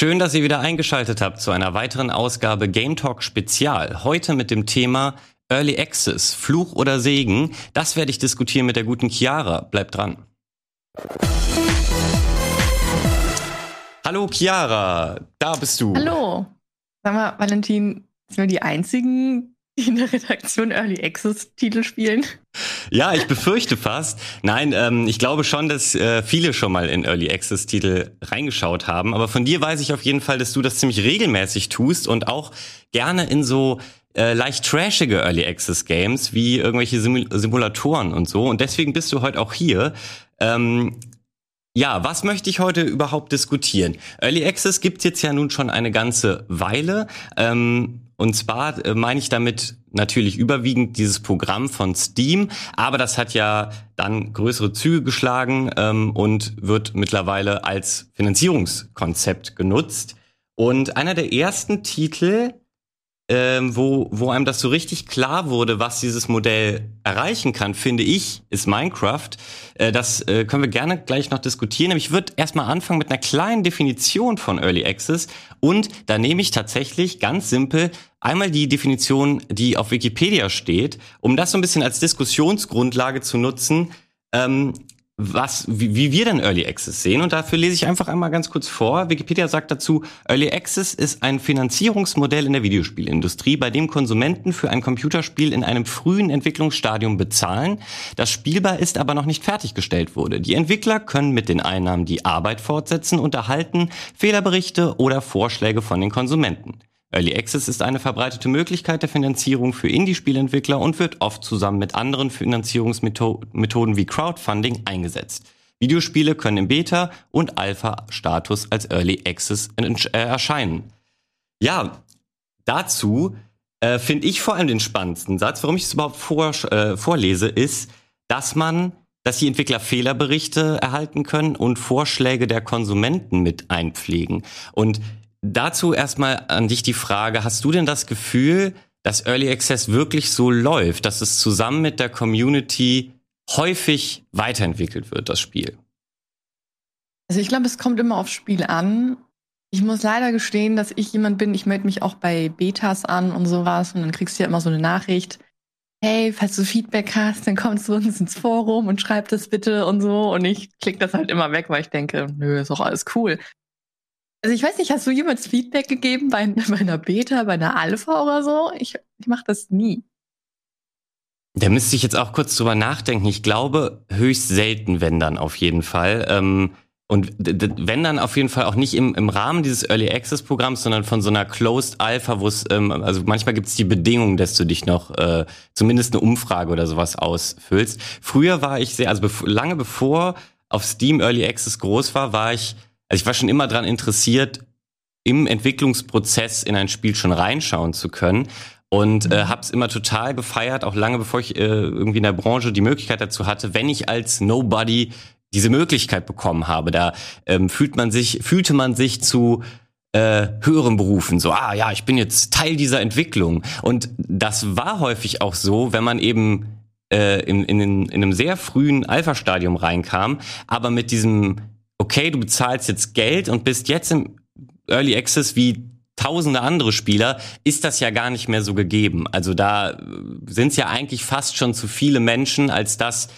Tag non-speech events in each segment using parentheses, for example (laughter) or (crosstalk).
Schön, dass ihr wieder eingeschaltet habt zu einer weiteren Ausgabe Game Talk Spezial. Heute mit dem Thema Early Access, Fluch oder Segen. Das werde ich diskutieren mit der guten Chiara. Bleibt dran. Hallo Chiara, da bist du. Hallo. Sag mal, Valentin, sind wir die einzigen, in der Redaktion Early Access Titel spielen? Ja, ich befürchte fast. Nein, ähm, ich glaube schon, dass äh, viele schon mal in Early Access Titel reingeschaut haben. Aber von dir weiß ich auf jeden Fall, dass du das ziemlich regelmäßig tust und auch gerne in so äh, leicht trashige Early Access Games wie irgendwelche Simul Simulatoren und so. Und deswegen bist du heute auch hier. Ähm, ja, was möchte ich heute überhaupt diskutieren? Early Access gibt's jetzt ja nun schon eine ganze Weile. Ähm, und zwar äh, meine ich damit natürlich überwiegend dieses Programm von Steam, aber das hat ja dann größere Züge geschlagen ähm, und wird mittlerweile als Finanzierungskonzept genutzt. Und einer der ersten Titel, ähm, wo, wo einem das so richtig klar wurde, was dieses Modell erreichen kann, finde ich, ist Minecraft. Äh, das äh, können wir gerne gleich noch diskutieren. Aber ich würde erstmal anfangen mit einer kleinen Definition von Early Access. Und da nehme ich tatsächlich ganz simpel einmal die Definition, die auf Wikipedia steht, um das so ein bisschen als Diskussionsgrundlage zu nutzen. Ähm, was, wie, wie wir denn Early Access sehen. Und dafür lese ich einfach einmal ganz kurz vor. Wikipedia sagt dazu, Early Access ist ein Finanzierungsmodell in der Videospielindustrie, bei dem Konsumenten für ein Computerspiel in einem frühen Entwicklungsstadium bezahlen, das spielbar ist, aber noch nicht fertiggestellt wurde. Die Entwickler können mit den Einnahmen die Arbeit fortsetzen und erhalten Fehlerberichte oder Vorschläge von den Konsumenten. Early Access ist eine verbreitete Möglichkeit der Finanzierung für Indie-Spielentwickler und wird oft zusammen mit anderen Finanzierungsmethoden wie Crowdfunding eingesetzt. Videospiele können im Beta- und Alpha-Status als Early Access äh, erscheinen. Ja, dazu äh, finde ich vor allem den spannendsten Satz, warum ich es überhaupt vor, äh, vorlese, ist, dass man, dass die Entwickler Fehlerberichte erhalten können und Vorschläge der Konsumenten mit einpflegen. Und Dazu erstmal an dich die Frage, hast du denn das Gefühl, dass Early Access wirklich so läuft, dass es zusammen mit der Community häufig weiterentwickelt wird, das Spiel? Also ich glaube, es kommt immer aufs Spiel an. Ich muss leider gestehen, dass ich jemand bin, ich melde mich auch bei Betas an und sowas und dann kriegst du ja immer so eine Nachricht. Hey, falls du Feedback hast, dann kommst du uns ins Forum und schreib das bitte und so. Und ich klicke das halt immer weg, weil ich denke, nö, ist doch alles cool. Also ich weiß nicht, hast du jemals Feedback gegeben bei, (laughs) bei einer Beta, bei einer Alpha oder so? Ich, ich mache das nie. Da müsste ich jetzt auch kurz drüber nachdenken. Ich glaube, höchst selten, wenn dann auf jeden Fall. Ähm, und wenn dann auf jeden Fall auch nicht im, im Rahmen dieses Early Access Programms, sondern von so einer Closed Alpha, wo es, ähm, also manchmal gibt es die Bedingung, dass du dich noch äh, zumindest eine Umfrage oder sowas ausfüllst. Früher war ich sehr, also bev lange bevor auf Steam Early Access groß war, war ich also ich war schon immer daran interessiert, im Entwicklungsprozess in ein Spiel schon reinschauen zu können und äh, habe es immer total gefeiert, auch lange bevor ich äh, irgendwie in der Branche die Möglichkeit dazu hatte, wenn ich als Nobody diese Möglichkeit bekommen habe. Da ähm, fühlt man sich, fühlte man sich zu äh, höheren Berufen, so, ah ja, ich bin jetzt Teil dieser Entwicklung. Und das war häufig auch so, wenn man eben äh, in, in, in einem sehr frühen Alpha-Stadium reinkam, aber mit diesem okay, du bezahlst jetzt Geld und bist jetzt im Early Access wie tausende andere Spieler, ist das ja gar nicht mehr so gegeben. Also da sind es ja eigentlich fast schon zu viele Menschen, als dass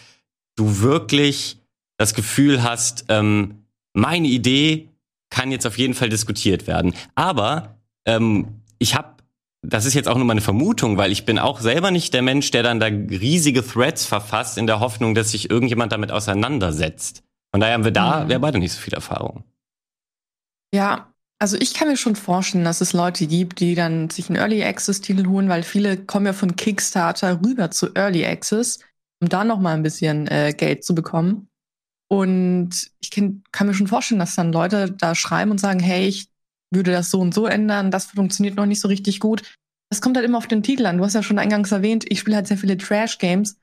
du wirklich das Gefühl hast, ähm, meine Idee kann jetzt auf jeden Fall diskutiert werden. Aber ähm, ich habe, das ist jetzt auch nur meine Vermutung, weil ich bin auch selber nicht der Mensch, der dann da riesige Threads verfasst in der Hoffnung, dass sich irgendjemand damit auseinandersetzt. Von daher haben wir da, mhm. wir beide nicht so viel Erfahrung. Ja, also ich kann mir schon vorstellen, dass es Leute gibt, die dann sich einen Early Access Titel holen, weil viele kommen ja von Kickstarter rüber zu Early Access, um da noch mal ein bisschen äh, Geld zu bekommen. Und ich kann, kann mir schon vorstellen, dass dann Leute da schreiben und sagen, hey, ich würde das so und so ändern, das funktioniert noch nicht so richtig gut. Das kommt halt immer auf den Titel an. Du hast ja schon eingangs erwähnt, ich spiele halt sehr viele Trash Games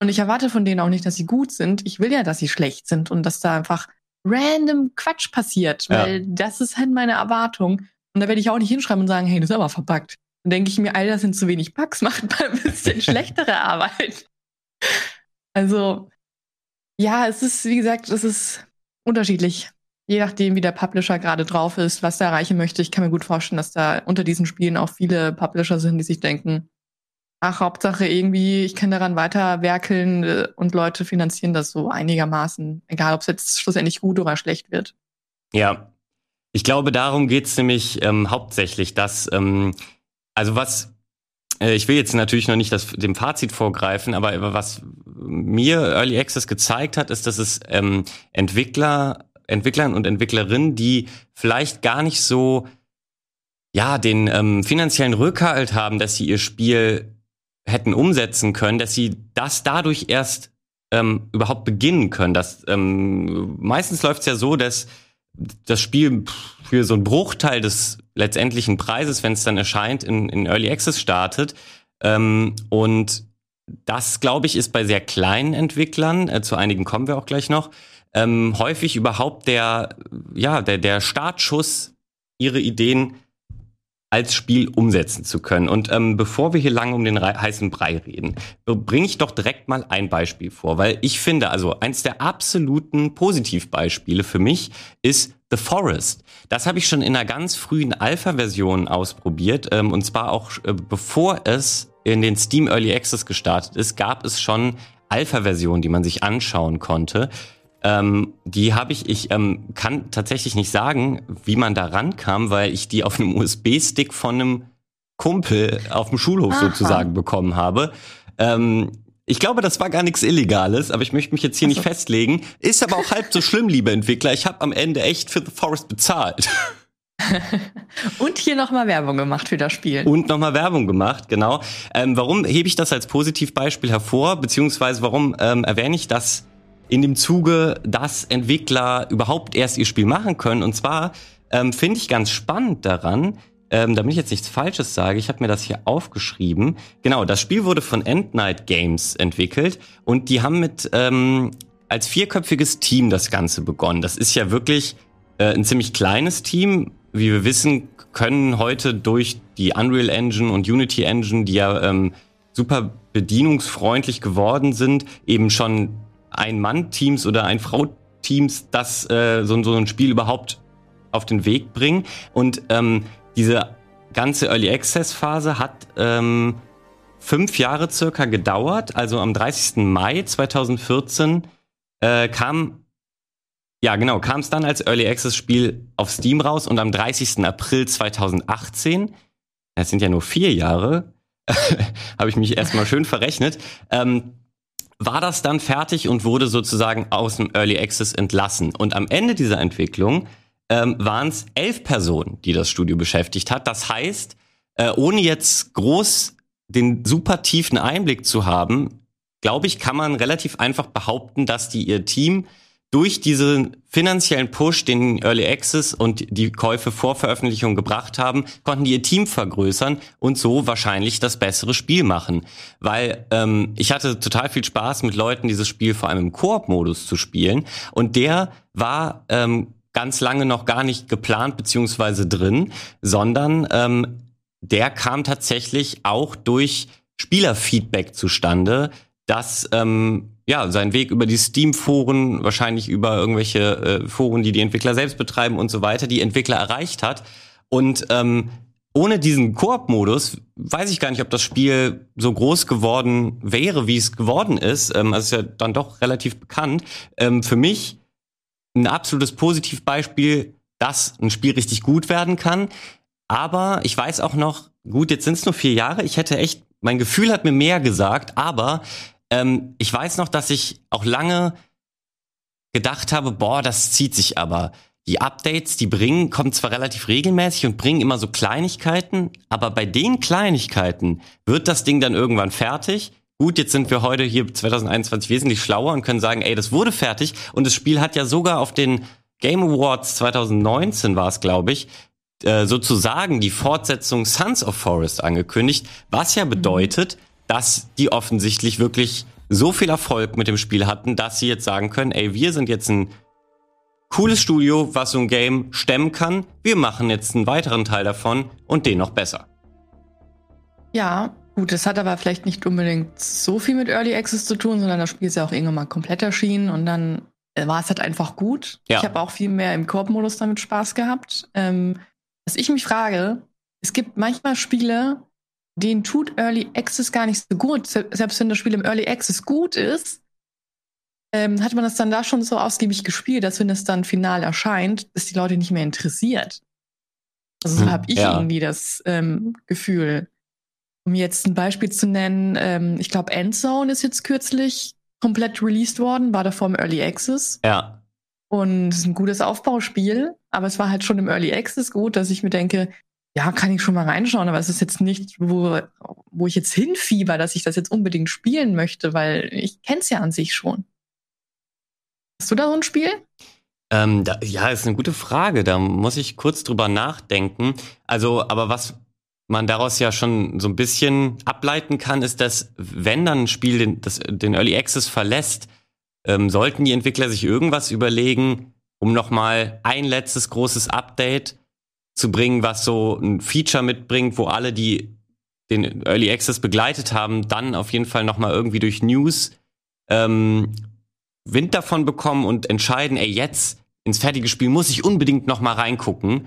und ich erwarte von denen auch nicht, dass sie gut sind. Ich will ja, dass sie schlecht sind und dass da einfach random Quatsch passiert, weil ja. das ist halt meine Erwartung. Und da werde ich auch nicht hinschreiben und sagen, hey, das ist aber verpackt. Dann denke ich mir, all das sind zu wenig Bugs, (laughs) macht mal ein bisschen (laughs) schlechtere Arbeit. Also, ja, es ist, wie gesagt, es ist unterschiedlich. je nachdem, wie der Publisher gerade drauf ist, was er erreichen möchte. Ich kann mir gut vorstellen, dass da unter diesen Spielen auch viele Publisher sind, die sich denken, ach, Hauptsache irgendwie, ich kann daran weiter werkeln äh, und Leute finanzieren das so einigermaßen, egal ob es jetzt schlussendlich gut oder schlecht wird. Ja, ich glaube, darum geht's nämlich ähm, hauptsächlich, dass, ähm, also was, äh, ich will jetzt natürlich noch nicht das, dem Fazit vorgreifen, aber was mir Early Access gezeigt hat, ist, dass es ähm, Entwickler, Entwicklern und Entwicklerinnen, die vielleicht gar nicht so ja, den ähm, finanziellen Rückhalt haben, dass sie ihr Spiel hätten umsetzen können, dass sie das dadurch erst ähm, überhaupt beginnen können. Das, ähm, meistens läuft es ja so, dass das Spiel für so einen Bruchteil des letztendlichen Preises, wenn es dann erscheint, in, in Early Access startet. Ähm, und das, glaube ich, ist bei sehr kleinen Entwicklern, äh, zu einigen kommen wir auch gleich noch, ähm, häufig überhaupt der, ja, der, der Startschuss, ihre Ideen als Spiel umsetzen zu können. Und ähm, bevor wir hier lange um den heißen Brei reden, bringe ich doch direkt mal ein Beispiel vor, weil ich finde, also eins der absoluten Positivbeispiele für mich ist The Forest. Das habe ich schon in einer ganz frühen Alpha-Version ausprobiert ähm, und zwar auch äh, bevor es in den Steam Early Access gestartet ist, gab es schon Alpha-Versionen, die man sich anschauen konnte. Ähm, die habe ich, ich ähm, kann tatsächlich nicht sagen, wie man da rankam, weil ich die auf einem USB-Stick von einem Kumpel auf dem Schulhof Aha. sozusagen bekommen habe. Ähm, ich glaube, das war gar nichts Illegales, aber ich möchte mich jetzt hier also. nicht festlegen. Ist aber auch halb so schlimm, (laughs) liebe Entwickler. Ich habe am Ende echt für The Forest bezahlt. (laughs) Und hier nochmal Werbung gemacht für das Spiel. Und nochmal Werbung gemacht, genau. Ähm, warum hebe ich das als Positivbeispiel hervor, beziehungsweise warum ähm, erwähne ich das in dem Zuge, dass Entwickler überhaupt erst ihr Spiel machen können. Und zwar ähm, finde ich ganz spannend daran, ähm, damit ich jetzt nichts Falsches sage, ich habe mir das hier aufgeschrieben. Genau, das Spiel wurde von End Night Games entwickelt und die haben mit ähm, als vierköpfiges Team das Ganze begonnen. Das ist ja wirklich äh, ein ziemlich kleines Team. Wie wir wissen, können heute durch die Unreal Engine und Unity Engine, die ja ähm, super bedienungsfreundlich geworden sind, eben schon ein-Mann-Teams oder ein-Frau-Teams das äh, so, so ein Spiel überhaupt auf den Weg bringen. Und ähm, diese ganze Early Access Phase hat ähm, fünf Jahre circa gedauert. Also am 30. Mai 2014 äh, kam ja, genau, kam es dann als Early Access Spiel auf Steam raus und am 30. April 2018, das sind ja nur vier Jahre, (laughs) habe ich mich erstmal schön verrechnet, ähm, war das dann fertig und wurde sozusagen aus dem Early Access entlassen. Und am Ende dieser Entwicklung ähm, waren es elf Personen, die das Studio beschäftigt hat. Das heißt, äh, ohne jetzt groß den super tiefen Einblick zu haben, glaube ich, kann man relativ einfach behaupten, dass die ihr Team durch diesen finanziellen Push, den Early Access und die Käufe vor Veröffentlichung gebracht haben, konnten die ihr Team vergrößern und so wahrscheinlich das bessere Spiel machen. Weil ähm, ich hatte total viel Spaß mit Leuten, dieses Spiel vor allem im Koop-Modus zu spielen. Und der war ähm, ganz lange noch gar nicht geplant beziehungsweise drin, sondern ähm, der kam tatsächlich auch durch Spielerfeedback zustande, dass ähm, ja, seinen Weg über die Steam-Foren, wahrscheinlich über irgendwelche äh, Foren, die die Entwickler selbst betreiben und so weiter, die Entwickler erreicht hat. Und ähm, ohne diesen Koop-Modus weiß ich gar nicht, ob das Spiel so groß geworden wäre, wie es geworden ist. Ähm, also ist ja dann doch relativ bekannt. Ähm, für mich ein absolutes Positivbeispiel, dass ein Spiel richtig gut werden kann. Aber ich weiß auch noch, gut, jetzt sind es nur vier Jahre. Ich hätte echt, mein Gefühl hat mir mehr gesagt, aber ähm, ich weiß noch, dass ich auch lange gedacht habe, boah, das zieht sich aber. Die Updates, die bringen, kommen zwar relativ regelmäßig und bringen immer so Kleinigkeiten, aber bei den Kleinigkeiten wird das Ding dann irgendwann fertig. Gut, jetzt sind wir heute hier 2021 wesentlich schlauer und können sagen, ey, das wurde fertig und das Spiel hat ja sogar auf den Game Awards 2019 war es, glaube ich, äh, sozusagen die Fortsetzung Sons of Forest angekündigt, was ja bedeutet, mhm dass die offensichtlich wirklich so viel Erfolg mit dem Spiel hatten, dass sie jetzt sagen können, ey, wir sind jetzt ein cooles Studio, was so ein Game stemmen kann. Wir machen jetzt einen weiteren Teil davon und den noch besser. Ja, gut, das hat aber vielleicht nicht unbedingt so viel mit Early Access zu tun, sondern das Spiel ist ja auch irgendwann mal komplett erschienen und dann war es halt einfach gut. Ja. Ich habe auch viel mehr im Koop-Modus damit Spaß gehabt. Ähm, was ich mich frage, es gibt manchmal Spiele, denen tut Early Access gar nicht so gut. Selbst wenn das Spiel im Early Access gut ist, ähm, hat man das dann da schon so ausgiebig gespielt, dass wenn es dann final erscheint, ist die Leute nicht mehr interessiert. Also so Hm, habe ich ja. irgendwie das ähm, Gefühl. Um jetzt ein Beispiel zu nennen, ähm, ich glaube, Endzone ist jetzt kürzlich komplett released worden, war davor im Early Access. Ja. Und es ist ein gutes Aufbauspiel, aber es war halt schon im Early Access gut, dass ich mir denke, ja, kann ich schon mal reinschauen, aber es ist jetzt nicht, wo, wo ich jetzt hinfieber, dass ich das jetzt unbedingt spielen möchte, weil ich kenne es ja an sich schon. Hast du da so ein Spiel? Ähm, da, ja, ist eine gute Frage. Da muss ich kurz drüber nachdenken. Also, aber was man daraus ja schon so ein bisschen ableiten kann, ist, dass wenn dann ein Spiel den, das, den Early Access verlässt, ähm, sollten die Entwickler sich irgendwas überlegen, um nochmal ein letztes großes Update zu bringen, was so ein Feature mitbringt, wo alle, die den Early Access begleitet haben, dann auf jeden Fall nochmal irgendwie durch News ähm, Wind davon bekommen und entscheiden, ey, jetzt ins fertige Spiel muss ich unbedingt noch mal reingucken.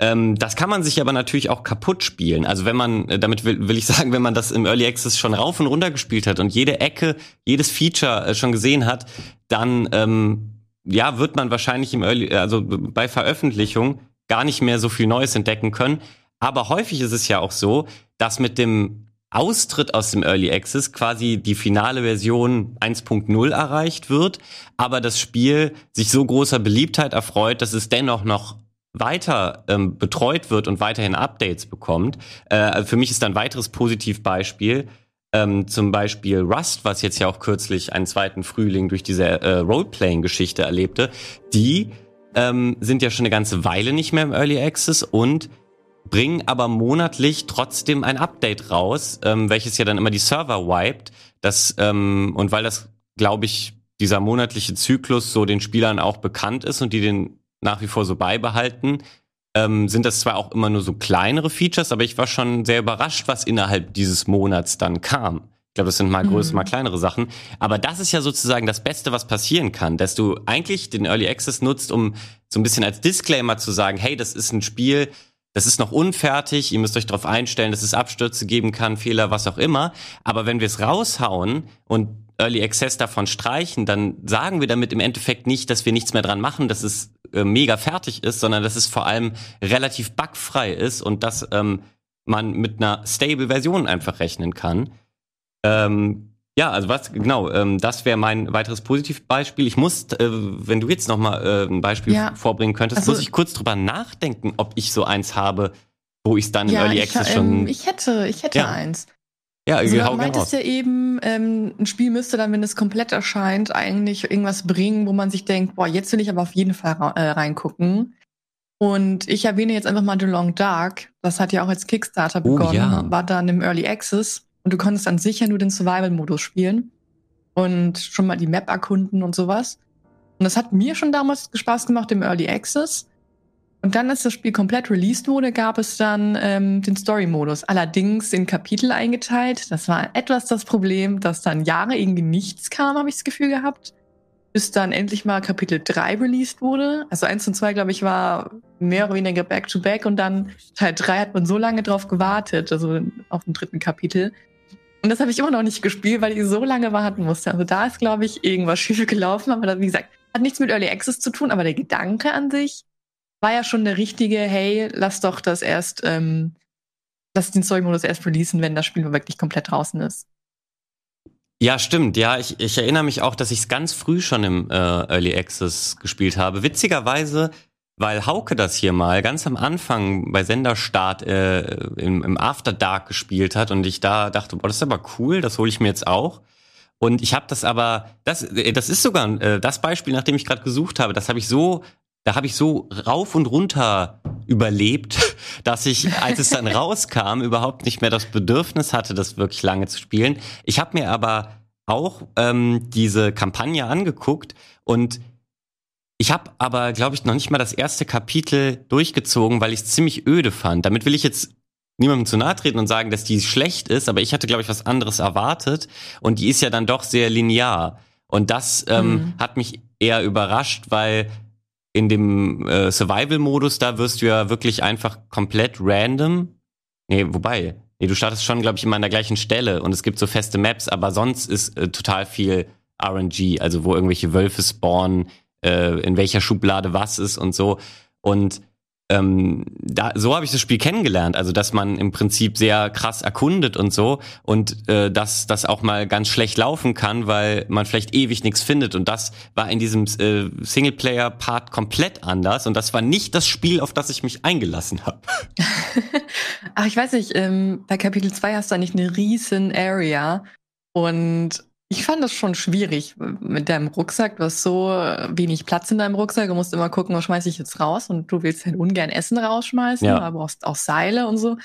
Ähm, das kann man sich aber natürlich auch kaputt spielen. Also wenn man, äh, damit will, will ich sagen, wenn man das im Early Access schon rauf und runter gespielt hat und jede Ecke, jedes Feature äh, schon gesehen hat, dann ähm, ja wird man wahrscheinlich im Early, also bei Veröffentlichung gar nicht mehr so viel Neues entdecken können. Aber häufig ist es ja auch so, dass mit dem Austritt aus dem Early Access quasi die finale Version 1.0 erreicht wird, aber das Spiel sich so großer Beliebtheit erfreut, dass es dennoch noch weiter ähm, betreut wird und weiterhin Updates bekommt. Äh, für mich ist ein weiteres Positivbeispiel ähm, zum Beispiel Rust, was jetzt ja auch kürzlich einen zweiten Frühling durch diese äh, Roleplaying-Geschichte erlebte. Die ähm, sind ja schon eine ganze Weile nicht mehr im Early Access und bringen aber monatlich trotzdem ein Update raus, ähm, welches ja dann immer die Server wiped. Das, ähm, und weil das, glaube ich, dieser monatliche Zyklus so den Spielern auch bekannt ist und die den nach wie vor so beibehalten, ähm, sind das zwar auch immer nur so kleinere Features, aber ich war schon sehr überrascht, was innerhalb dieses Monats dann kam. Ich glaube, das sind mal größere, Mhm. mal kleinere Sachen. Aber das ist ja sozusagen das Beste, was passieren kann, dass du eigentlich den Early Access nutzt, um so ein bisschen als Disclaimer zu sagen, hey, das ist ein Spiel, das ist noch unfertig, ihr müsst euch darauf einstellen, dass es Abstürze geben kann, Fehler, was auch immer. Aber wenn wir es raushauen und Early Access davon streichen, dann sagen wir damit im Endeffekt nicht, dass wir nichts mehr dran machen, dass es äh, mega fertig ist, sondern dass es vor allem relativ bugfrei ist und dass ähm, man mit einer stable Version einfach rechnen kann. Ähm, ja, also was genau, ähm, das wäre mein weiteres Positivbeispiel. Ich muss, äh, wenn du jetzt noch mal äh, ein Beispiel Ja. vorbringen könntest, Also- muss ich kurz drüber nachdenken, ob ich so eins habe, wo ich es dann im Early ich, Access ähm, schon. ich hätte, ich hätte Ja. eins. ja, Also du meintest ja eben, ähm, ein Spiel müsste dann, wenn es komplett erscheint, eigentlich irgendwas bringen, wo man sich denkt, boah, jetzt will ich aber auf jeden Fall äh, reingucken. Und ich erwähne jetzt einfach mal The Long Dark. Das hat ja auch als Kickstarter Oh, begonnen, ja. war dann im Early Access und du konntest an sich ja nur den Survival-Modus spielen und schon mal die Map erkunden und sowas. Und das hat mir schon damals Spaß gemacht im Early Access. Und dann, als das Spiel komplett released wurde, gab es dann ähm, den Story-Modus. Allerdings in Kapitel eingeteilt. Das war etwas das Problem, dass dann Jahre irgendwie nichts kam, habe ich das Gefühl gehabt. Bis dann endlich mal Kapitel 3 released wurde. Also 1 und 2, glaube ich, war mehr oder weniger back-to-back. Und dann Teil 3 hat man so lange drauf gewartet, also auf dem dritten Kapitel. Und das habe ich immer noch nicht gespielt, weil ich so lange warten musste. Also da ist, glaube ich, irgendwas (laughs) schief gelaufen. Aber wie gesagt, hat nichts mit Early Access zu tun, aber der Gedanke an sich war ja schon der richtige, hey, lass doch das erst, ähm, lass den Story-Modus erst releasen, wenn das Spiel wirklich komplett draußen ist. Ja, stimmt. Ja, ich, ich erinnere mich auch, dass ich es ganz früh schon im äh, Early Access gespielt habe. Witzigerweise, weil Hauke das hier mal ganz am Anfang bei Senderstart äh, im, im After Dark gespielt hat und ich da dachte, boah, das ist aber cool, das hole ich mir jetzt auch. Und ich habe das aber, das, äh, das ist sogar äh, das Beispiel, nach dem ich gerade gesucht habe. Das habe ich so, da habe ich so rauf und runter überlebt, (laughs) dass ich, als es dann (laughs) rauskam, überhaupt nicht mehr das Bedürfnis hatte, das wirklich lange zu spielen. Ich habe mir aber auch ähm, diese Kampagne angeguckt und ich habe aber, glaube ich, noch nicht mal das erste Kapitel durchgezogen, weil ich es ziemlich öde fand. Damit will ich jetzt niemandem zu nahe treten und sagen, dass die schlecht ist, aber ich hatte, glaube ich, was anderes erwartet und die ist ja dann doch sehr linear. Und das ähm, Mhm. hat mich eher überrascht, weil in dem äh, Survival-Modus, da wirst du ja wirklich einfach komplett random. Nee, wobei, nee, du startest schon, glaube ich, immer an der gleichen Stelle und es gibt so feste Maps, aber sonst ist äh, total viel RNG, also wo irgendwelche Wölfe spawnen, äh, in welcher Schublade was ist und so. Und ähm, da, so habe ich das Spiel kennengelernt, also dass man im Prinzip sehr krass erkundet und so und äh, dass das auch mal ganz schlecht laufen kann, weil man vielleicht ewig nichts findet und das war in diesem äh, Singleplayer-Part komplett anders und das war nicht das Spiel, auf das ich mich eingelassen habe. (laughs) Ach, ich weiß nicht, ähm, bei Kapitel 2 hast du eigentlich eine riesen Area und ich fand das schon schwierig mit deinem Rucksack. Du hast so wenig Platz in deinem Rucksack. Du musst immer gucken, was schmeiße ich jetzt raus. Und du willst halt ungern Essen rausschmeißen, ja. aber brauchst auch Seile und so.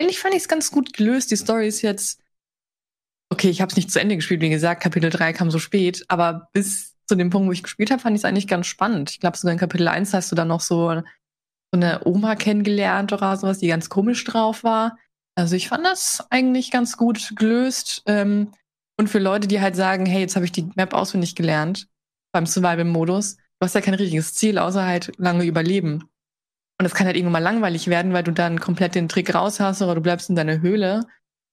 Eigentlich fand ich es ganz gut gelöst. Die Story ist jetzt. Okay, ich habe es nicht zu Ende gespielt, wie gesagt, Kapitel 3 kam so spät, aber bis zu dem Punkt, wo ich gespielt habe, fand ich es eigentlich ganz spannend. Ich glaube, sogar in Kapitel 1 hast du dann noch so, so eine Oma kennengelernt oder sowas, die ganz komisch drauf war. Also ich fand das eigentlich ganz gut gelöst. Ähm, und für Leute, die halt sagen, hey, jetzt habe ich die Map auswendig gelernt beim Survival-Modus, du hast ja kein richtiges Ziel, außer halt lange überleben. Und es kann halt irgendwann mal langweilig werden, weil du dann komplett den Trick raus hast oder du bleibst in deiner Höhle.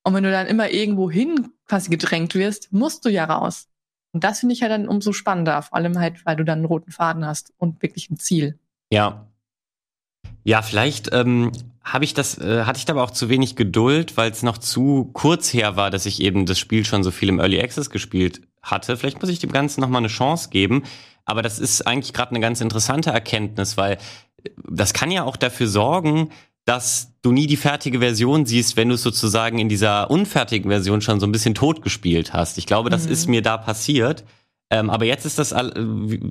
Und wenn du dann immer irgendwo hin quasi gedrängt wirst, musst du ja raus. Und das finde ich halt dann umso spannender, vor allem halt, weil du dann einen roten Faden hast und wirklich ein Ziel. Ja. Ja, vielleicht ähm, habe ich das, äh, hatte ich da aber auch zu wenig Geduld, weil es noch zu kurz her war, dass ich eben das Spiel schon so viel im Early Access gespielt hatte. Vielleicht muss ich dem Ganzen noch mal eine Chance geben. Aber das ist eigentlich gerade eine ganz interessante Erkenntnis, weil äh, das kann ja auch dafür sorgen, dass du nie die fertige Version siehst, wenn du es sozusagen in dieser unfertigen Version schon so ein bisschen tot gespielt hast. Ich glaube, das mhm. ist mir da passiert. Ähm, aber jetzt ist das all,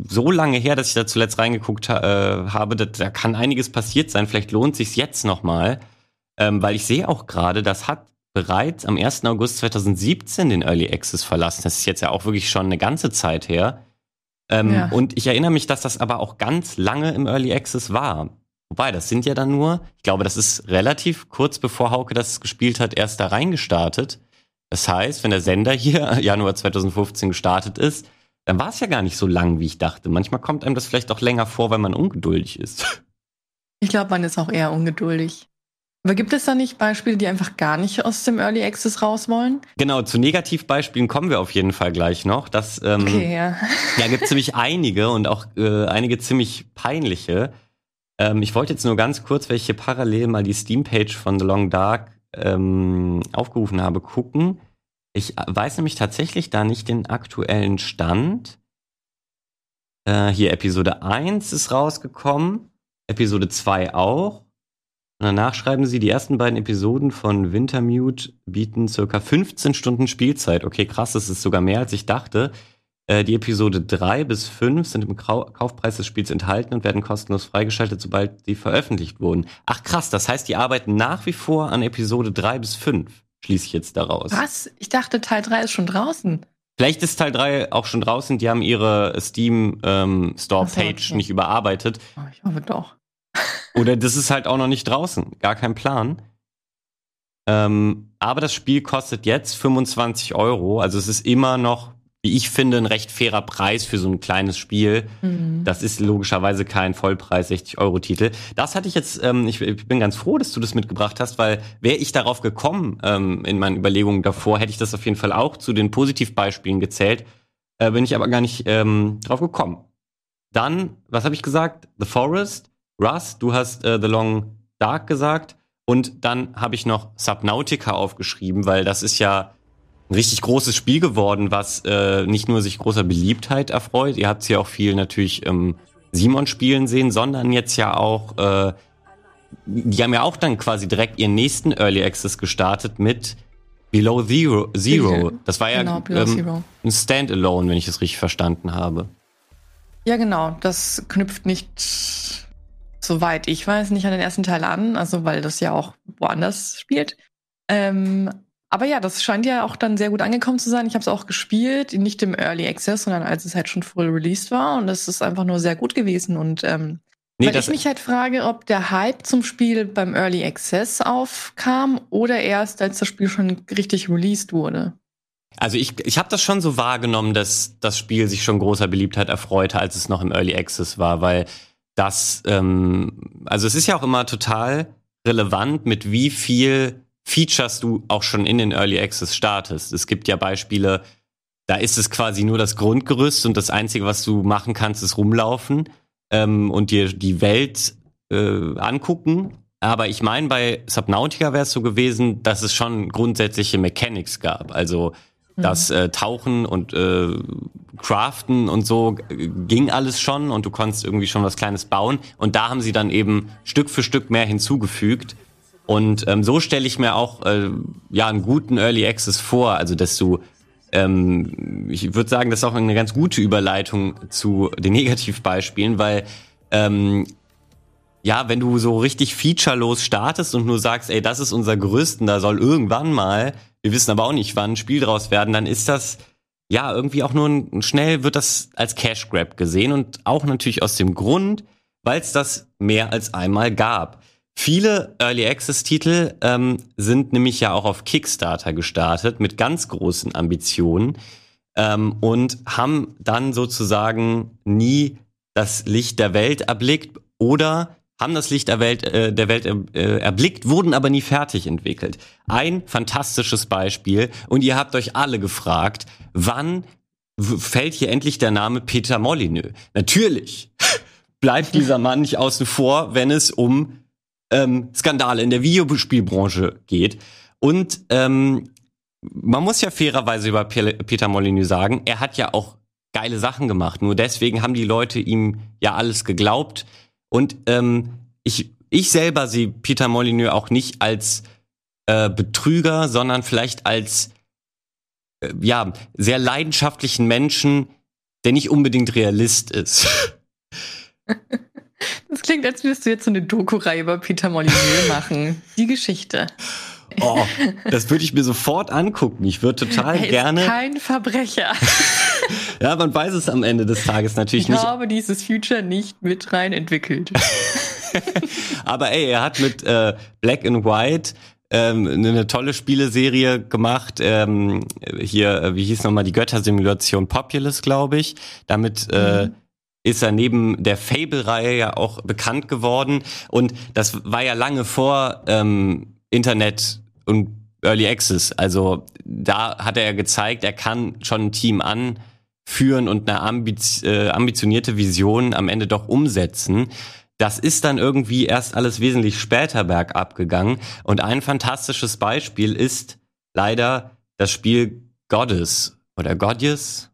so lange her, dass ich da zuletzt reingeguckt ha äh, habe, da, da kann einiges passiert sein. Vielleicht lohnt sich jetzt nochmal, ähm, weil ich sehe auch gerade, das hat bereits am 1. August 2017 den Early Access verlassen. Das ist jetzt ja auch wirklich schon eine ganze Zeit her. Ähm, ja. Und ich erinnere mich, dass das aber auch ganz lange im Early Access war. Wobei, das sind ja dann nur, ich glaube, das ist relativ kurz bevor Hauke das gespielt hat, erst da reingestartet. Das heißt, wenn der Sender hier (laughs) Januar 2015 gestartet ist, dann war es ja gar nicht so lang, wie ich dachte. Manchmal kommt einem das vielleicht auch länger vor, weil man ungeduldig ist. Ich glaube, man ist auch eher ungeduldig. Aber gibt es da nicht Beispiele, die einfach gar nicht aus dem Early Access raus wollen? Genau, zu Negativbeispielen kommen wir auf jeden Fall gleich noch. Das, ähm, okay, ja. (laughs) ja, gibt ziemlich einige und auch äh, einige ziemlich peinliche. Ähm, ich wollte jetzt nur ganz kurz, hier parallel mal die Steam-Page von The Long Dark ähm, aufgerufen habe, gucken. Ich weiß nämlich tatsächlich da nicht den aktuellen Stand. Äh, hier Episode 1 ist rausgekommen, Episode 2 auch. Und danach schreiben sie, die ersten beiden Episoden von Wintermute bieten circa 15 Stunden Spielzeit. Okay, krass, das ist sogar mehr als ich dachte. Äh, die Episode 3 bis 5 sind im Kaufpreis des Spiels enthalten und werden kostenlos freigeschaltet, sobald sie veröffentlicht wurden. Ach krass, das heißt, die arbeiten nach wie vor an Episode 3 bis 5 schließe ich jetzt daraus. Was? Ich dachte, Teil 3 ist schon draußen. Vielleicht ist Teil 3 auch schon draußen. Die haben ihre Steam ähm, Store Page okay. nicht überarbeitet. Oh, ich hoffe doch. (laughs) Oder das ist halt auch noch nicht draußen. Gar kein Plan. Ähm, aber das Spiel kostet jetzt 25 Euro. Also es ist immer noch wie ich finde, ein recht fairer Preis für so ein kleines Spiel. Mhm. Das ist logischerweise kein Vollpreis 60-Euro-Titel. Das hatte ich jetzt, ähm, ich, ich, bin ganz froh, dass du das mitgebracht hast, weil wäre ich darauf gekommen ähm, in meinen Überlegungen davor, hätte ich das auf jeden Fall auch zu den Positivbeispielen gezählt. Äh, bin ich aber gar nicht ähm, drauf gekommen. Dann, was habe ich gesagt? The Forest, Rust, du hast äh, The Long Dark gesagt. Und dann habe ich noch Subnautica aufgeschrieben, weil das ist ja ein richtig großes Spiel geworden, was äh, nicht nur sich großer Beliebtheit erfreut, ihr habt es ja auch viel natürlich ähm, Simon spielen sehen, sondern jetzt ja auch, äh, die haben ja auch dann quasi direkt ihren nächsten Early Access gestartet mit Below Zero. Zero. Das war ja genau, ähm, ein Standalone, wenn ich es richtig verstanden habe. Ja, genau. Das knüpft nicht, soweit ich weiß, nicht an den ersten Teil an, also weil das ja auch woanders spielt. Ähm, aber ja, das scheint ja auch dann sehr gut angekommen zu sein. Ich habe es auch gespielt, nicht im Early Access, sondern als es halt schon full released war. Und es ist einfach nur sehr gut gewesen. Und ähm, nee, weil ich mich halt frage, ob der Hype zum Spiel beim Early Access aufkam oder erst, als das Spiel schon richtig released wurde. Also ich, ich habe das schon so wahrgenommen, dass das Spiel sich schon großer Beliebtheit erfreute, als es noch im Early Access war, weil das, ähm, also es ist ja auch immer total relevant, mit wie viel Features du auch schon in den Early Access startest. Es gibt ja Beispiele, da ist es quasi nur das Grundgerüst und das Einzige, was du machen kannst, ist rumlaufen ähm, und dir die Welt äh, angucken. Aber ich meine, bei Subnautica wäre es so gewesen, dass es schon grundsätzliche Mechanics gab. Also mhm. das äh, Tauchen und äh, Craften und so ging alles schon und du konntest irgendwie schon was Kleines bauen. Und da haben sie dann eben Stück für Stück mehr hinzugefügt. Und ähm, so stelle ich mir auch äh, ja einen guten Early Access vor, also dass du ähm, ich würde sagen, das ist auch eine ganz gute Überleitung zu den (laughs) Negativbeispielen, weil ähm, ja, wenn du so richtig featurelos startest und nur sagst, ey, das ist unser Größten, da soll irgendwann mal, wir wissen aber auch nicht, wann ein Spiel draus werden, dann ist das ja irgendwie auch nur ein, schnell wird das als Cash Grab gesehen und auch natürlich aus dem Grund, weil es das mehr als einmal gab. Viele Early Access Titel ähm, sind nämlich ja auch auf Kickstarter gestartet mit ganz großen Ambitionen ähm, und haben dann sozusagen nie das Licht der Welt erblickt oder haben das Licht der Welt, äh, der Welt äh, erblickt, wurden aber nie fertig entwickelt. Ein fantastisches Beispiel und ihr habt euch alle gefragt, wann fällt hier endlich der Name Peter Molyneux? Natürlich (laughs) bleibt dieser Mann nicht außen vor, wenn es um ähm, Skandale in der Videospielbranche geht. Und ähm, man muss ja fairerweise über Peter Molyneux sagen, er hat ja auch geile Sachen gemacht. Nur deswegen haben die Leute ihm ja alles geglaubt. Und ähm, ich, ich selber sehe Peter Molyneux auch nicht als äh, Betrüger, sondern vielleicht als äh, ja sehr leidenschaftlichen Menschen, der nicht unbedingt Realist ist. (laughs) Das klingt, als würdest du jetzt so eine Doku-Reihe über Peter Molyneux machen. Die Geschichte. Oh, das würde ich mir sofort angucken. Ich würde total er ist gerne. Kein Verbrecher. (laughs) ja, man weiß es am Ende des Tages natürlich ich nicht. Ich habe dieses Future nicht mit rein entwickelt. (laughs) Aber ey, er hat mit äh, Black and White ähm, eine tolle Spieleserie gemacht. Ähm, hier, äh, wie hieß nochmal die Göttersimulation Populous, glaube ich. Damit äh, mhm ist er neben der Fable-Reihe ja auch bekannt geworden. Und das war ja lange vor ähm, Internet und Early Access. Also da hat er gezeigt, er kann schon ein Team anführen und eine ambiz äh, ambitionierte Vision am Ende doch umsetzen. Das ist dann irgendwie erst alles wesentlich später bergab gegangen. Und ein fantastisches Beispiel ist leider das Spiel Goddess oder Goddess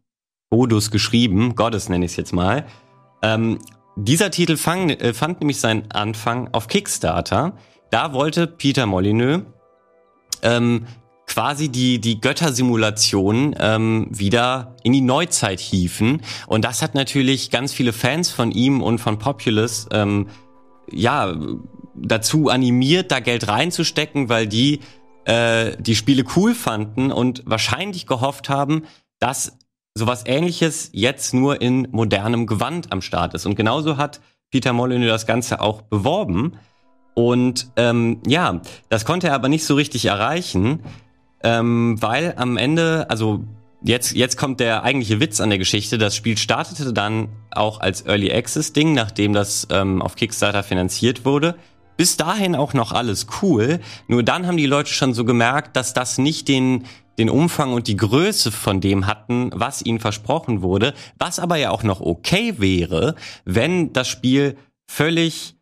Godus geschrieben, Goddess nenne ich es jetzt mal. Ähm, dieser Titel fang, äh, fand nämlich seinen Anfang auf Kickstarter. Da wollte Peter Molyneux ähm, quasi die, die Göttersimulation ähm, wieder in die Neuzeit hieven. Und das hat natürlich ganz viele Fans von ihm und von Populous ähm, ja, dazu animiert, da Geld reinzustecken, weil die äh, die Spiele cool fanden und wahrscheinlich gehofft haben, dass sowas ähnliches jetzt nur in modernem Gewand am Start ist. Und genauso hat Peter Molyneux das Ganze auch beworben. Und ähm, ja, das konnte er aber nicht so richtig erreichen, ähm, weil am Ende, also jetzt, jetzt kommt der eigentliche Witz an der Geschichte. Das Spiel startete dann auch als Early Access Ding, nachdem das ähm, auf Kickstarter finanziert wurde. Bis dahin auch noch alles cool. Nur dann haben die Leute schon so gemerkt, dass das nicht den den Umfang und die Größe von dem hatten, was ihnen versprochen wurde, was aber ja auch noch okay wäre, wenn das Spiel völlig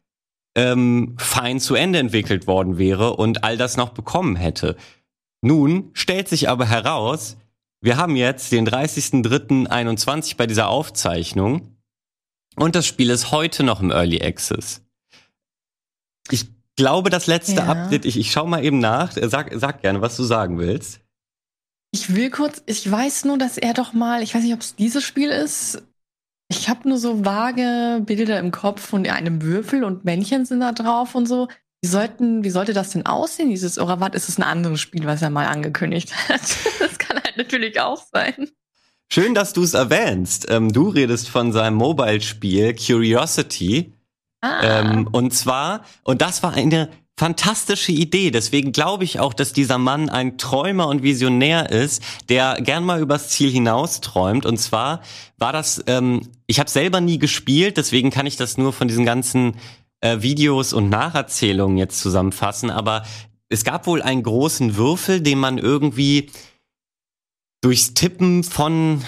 ähm, fein zu Ende entwickelt worden wäre und all das noch bekommen hätte. Nun stellt sich aber heraus, wir haben jetzt den 30.03.21 bei dieser Aufzeichnung und das Spiel ist heute noch im Early Access. Ich glaube, das letzte ja. Update, ich, ich schau mal eben nach, sag, sag gerne, was du sagen willst. Ich will kurz, ich weiß nur, dass er doch mal, ich weiß nicht, ob es dieses Spiel ist. Ich habe nur so vage Bilder im Kopf von einem Würfel und Männchen sind da drauf und so. Wie, sollten, wie sollte das denn aussehen, dieses Oravat? Ist es ein anderes Spiel, was er mal angekündigt hat? (laughs) das kann halt natürlich auch sein. Schön, dass du es erwähnst. Ähm, du redest von seinem Mobile-Spiel Curiosity. Ah. Ähm, und zwar, und das war eine fantastische Idee. Deswegen glaube ich auch, dass dieser Mann ein Träumer und Visionär ist, der gern mal übers Ziel hinaus träumt. Und zwar war das, ähm, ich habe selber nie gespielt, deswegen kann ich das nur von diesen ganzen äh, Videos und Nacherzählungen jetzt zusammenfassen. Aber es gab wohl einen großen Würfel, den man irgendwie durchs Tippen von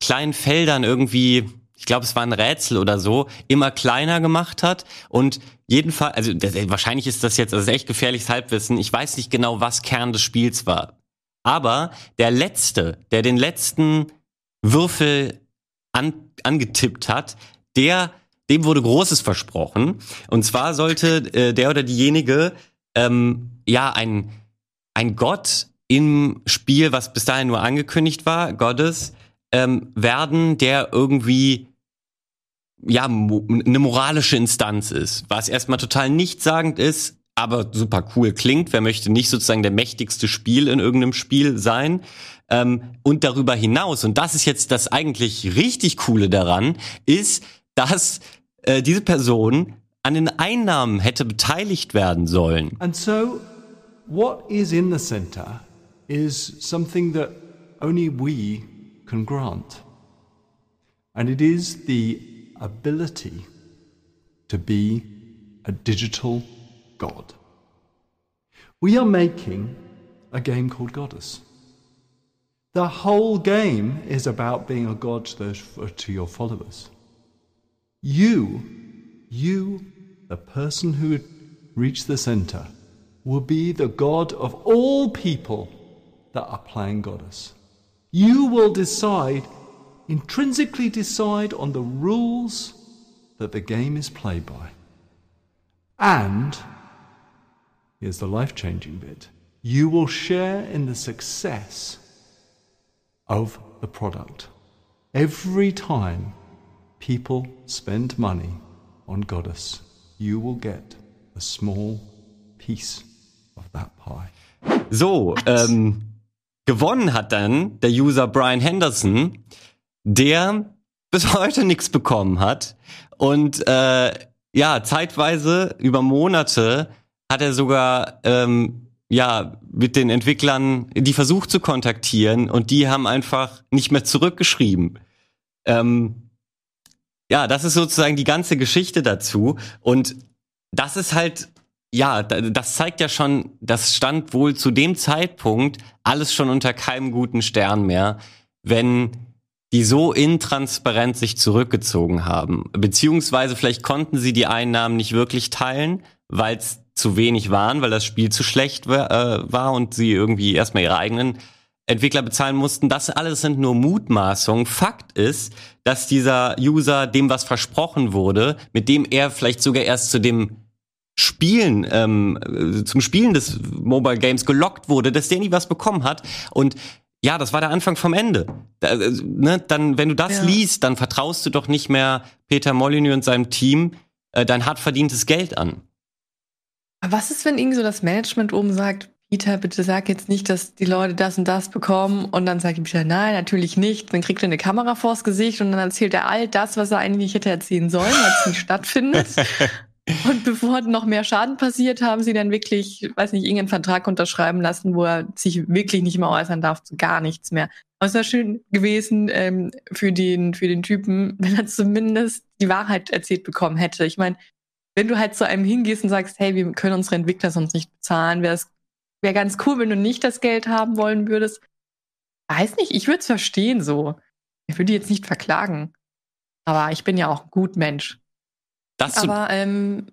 kleinen Feldern irgendwie ich glaube, es war ein Rätsel oder so, immer kleiner gemacht hat und jedenfalls, also das, wahrscheinlich ist das jetzt also echt gefährliches Halbwissen. Ich weiß nicht genau, was Kern des Spiels war. Aber der letzte, der den letzten Würfel an, angetippt hat, der dem wurde Großes versprochen. Und zwar sollte äh, der oder diejenige ähm, ja ein ein Gott im Spiel, was bis dahin nur angekündigt war, Gottes, ähm, werden, der irgendwie ja, mo eine moralische Instanz ist, was erstmal total nichtssagend ist, aber super cool klingt. Wer möchte nicht sozusagen der mächtigste Spiel in irgendeinem Spiel sein? Ähm, und darüber hinaus, und das ist jetzt das eigentlich richtig Coole daran, ist, dass äh, diese Person an den Einnahmen hätte beteiligt werden sollen. And so, what is in the center is something that only we can grant. And it is the ability to be a digital God. We are making a game called Goddess. The whole game is about being a God to those, to your followers. You, you, the person who would reach the center, will be the God of all people that are playing Goddess. You will decide intrinsically decide on the rules that the game is played by. And, here's the life changing bit you will share in the success of the product. Every time people spend money on Goddess, you will get a small piece of that pie. So, ähm, gewonnen hat dann der User Brian Henderson der bis heute nichts bekommen hat. Und äh, ja, zeitweise über Monate hat er sogar ähm, ja mit den Entwicklern die versucht zu kontaktieren und die haben einfach nicht mehr zurückgeschrieben. Ähm, ja, das ist sozusagen die ganze Geschichte dazu und das ist halt ja, das zeigt ja schon, das stand wohl zu dem Zeitpunkt alles schon unter keinem guten Stern mehr, wenn die so intransparent sich zurückgezogen haben. Beziehungsweise vielleicht konnten sie die Einnahmen nicht wirklich teilen, weil es zu wenig waren, weil das Spiel zu schlecht war, äh, war und sie irgendwie erstmal ihre eigenen Entwickler bezahlen mussten. Das alles sind nur Mutmaßungen. Fakt ist, dass dieser User dem was versprochen wurde, mit dem er vielleicht sogar erst zu dem Spielen, ähm, äh, zum Spielen des Mobile Games gelockt wurde, dass der nie was bekommen hat. Und ja, das war der Anfang vom Ende. Da, äh, ne, dann, wenn du das ja. liest, dann vertraust du doch nicht mehr Peter Molyneux und seinem Team äh, dein hart verdientes Geld an. Aber was ist, wenn irgendwie so das Management oben sagt, Peter, bitte sag jetzt nicht, dass die Leute das und das bekommen und dann sagt Peter, nein, natürlich nicht. Dann kriegt er eine Kamera vors Gesicht und dann erzählt er all das, was er eigentlich nicht hätte erzählen sollen, weil es nicht stattfindet. (laughs) Und bevor noch mehr Schaden passiert, haben sie dann wirklich, weiß nicht, irgendeinen Vertrag unterschreiben lassen, wo er sich wirklich nicht mehr äußern darf zu gar nichts mehr. Aber es wäre schön gewesen ähm, für den für den Typen, (laughs) wenn er zumindest die Wahrheit erzählt bekommen hätte. Ich meine, wenn du halt zu einem hingehst und sagst, hey, wir können unsere Entwickler sonst nicht bezahlen, wäre es wäre ganz cool, wenn du nicht das Geld haben wollen würdest. Weiß nicht, ich würde es verstehen so. Ich würde jetzt nicht verklagen. Aber ich bin ja auch ein gut Mensch. Das Aber, ähm,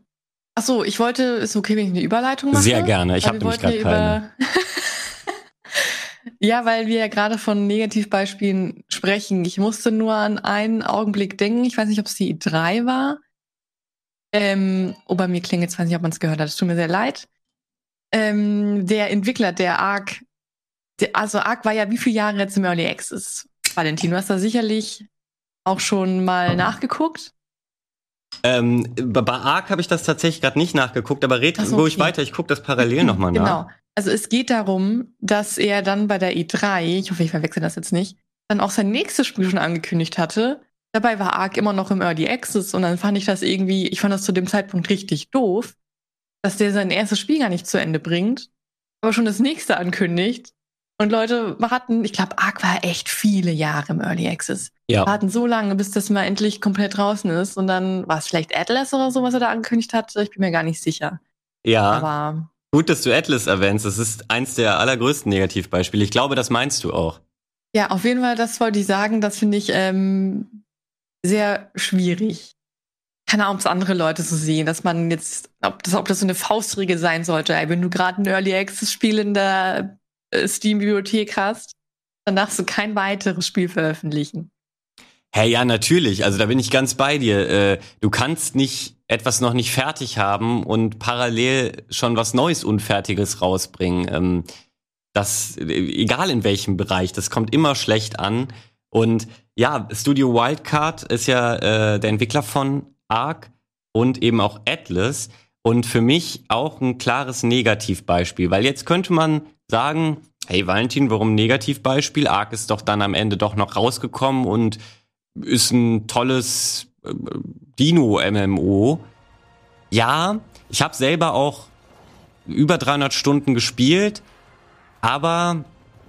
ach so, ich wollte, ist okay, wenn ich eine Überleitung mache? Sehr gerne, ich habe nämlich gerade keine. (laughs) ja, weil wir ja gerade von Negativbeispielen sprechen. Ich musste nur an einen Augenblick denken. Ich weiß nicht, ob es die i3 war. Ähm, oh, bei mir klingt jetzt, weiß nicht, ob man es gehört hat. Es tut mir sehr leid. Ähm, der Entwickler, der Arc, der, also Arc war ja wie viele Jahre jetzt im Early Access? Valentin, du hast da sicherlich auch schon mal nachgeguckt. Ähm, bei Arc habe ich das tatsächlich gerade nicht nachgeguckt, aber red so, ruhig okay. weiter, ich gucke das parallel nochmal nach. Genau. Also es geht darum, dass er dann bei der E3, ich hoffe, ich verwechsel das jetzt nicht, dann auch sein nächstes Spiel schon angekündigt hatte. Dabei war Arc immer noch im Early Access und dann fand ich das irgendwie, ich fand das zu dem Zeitpunkt richtig doof, dass der sein erstes Spiel gar nicht zu Ende bringt, aber schon das nächste ankündigt. Und Leute warten, ich glaube, Ark war echt viele Jahre im Early Access. Ja. Warten so lange, bis das mal endlich komplett draußen ist. Und dann war es vielleicht Atlas oder so, was er da angekündigt hat. Ich bin mir gar nicht sicher. Ja. Aber Gut, dass du Atlas erwähnst. Das ist eins der allergrößten Negativbeispiele. Ich glaube, das meinst du auch. ja, auf jeden Fall, das wollte ich sagen. Das finde ich ähm, sehr schwierig. Keine Ahnung, ob es andere Leute so sehen, dass man jetzt, ob das, ob das so eine Faustregel sein sollte. Ey, wenn du gerade ein Early Access Spiel in der Steam-Bibliothek hast, dann darfst du kein weiteres Spiel veröffentlichen. Hey, ja, natürlich. Also da bin ich ganz bei dir. Äh, du kannst nicht etwas noch nicht fertig haben und parallel schon was Neues Unfertiges rausbringen. Ähm, das, äh, egal in welchem Bereich, das kommt immer schlecht an. Und ja, Studio Wildcard ist ja äh, der Entwickler von Ark und eben auch Atlas. Und für mich auch ein klares Negativbeispiel, weil jetzt könnte man sagen, hey Valentin, warum Negativbeispiel? Ark ist doch dann am Ende doch noch rausgekommen und ist ein tolles äh, Dino-MMO. Ja, ich habe selber auch über 300 Stunden gespielt, aber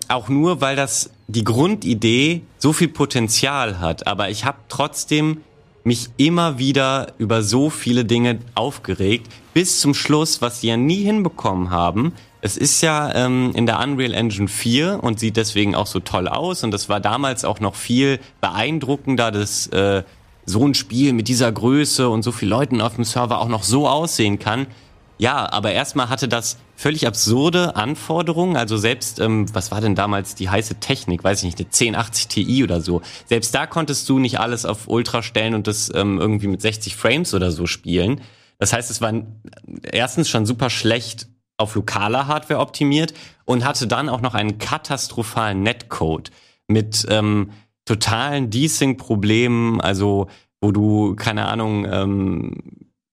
auch nur, weil das die Grundidee so viel Potenzial hat. Aber ich habe trotzdem mich immer wieder über so viele Dinge aufgeregt, bis zum Schluss, was sie ja nie hinbekommen haben. Es ist ja ähm, in der Unreal Engine 4 und sieht deswegen auch so toll aus. Und das war damals auch noch viel beeindruckender, dass äh, so ein Spiel mit dieser Größe und so vielen Leuten auf dem Server auch noch so aussehen kann. Ja, aber erstmal hatte das völlig absurde Anforderungen. Also selbst, ähm, was war denn damals die heiße Technik? Weiß ich nicht, eine 1080 Ti oder so. Selbst da konntest du nicht alles auf Ultra stellen und das ähm, irgendwie mit 60 Frames oder so spielen. Das heißt, es war erstens schon super schlecht auf lokaler Hardware optimiert und hatte dann auch noch einen katastrophalen Netcode mit ähm, totalen Desync-Problemen, also wo du, keine Ahnung, ähm,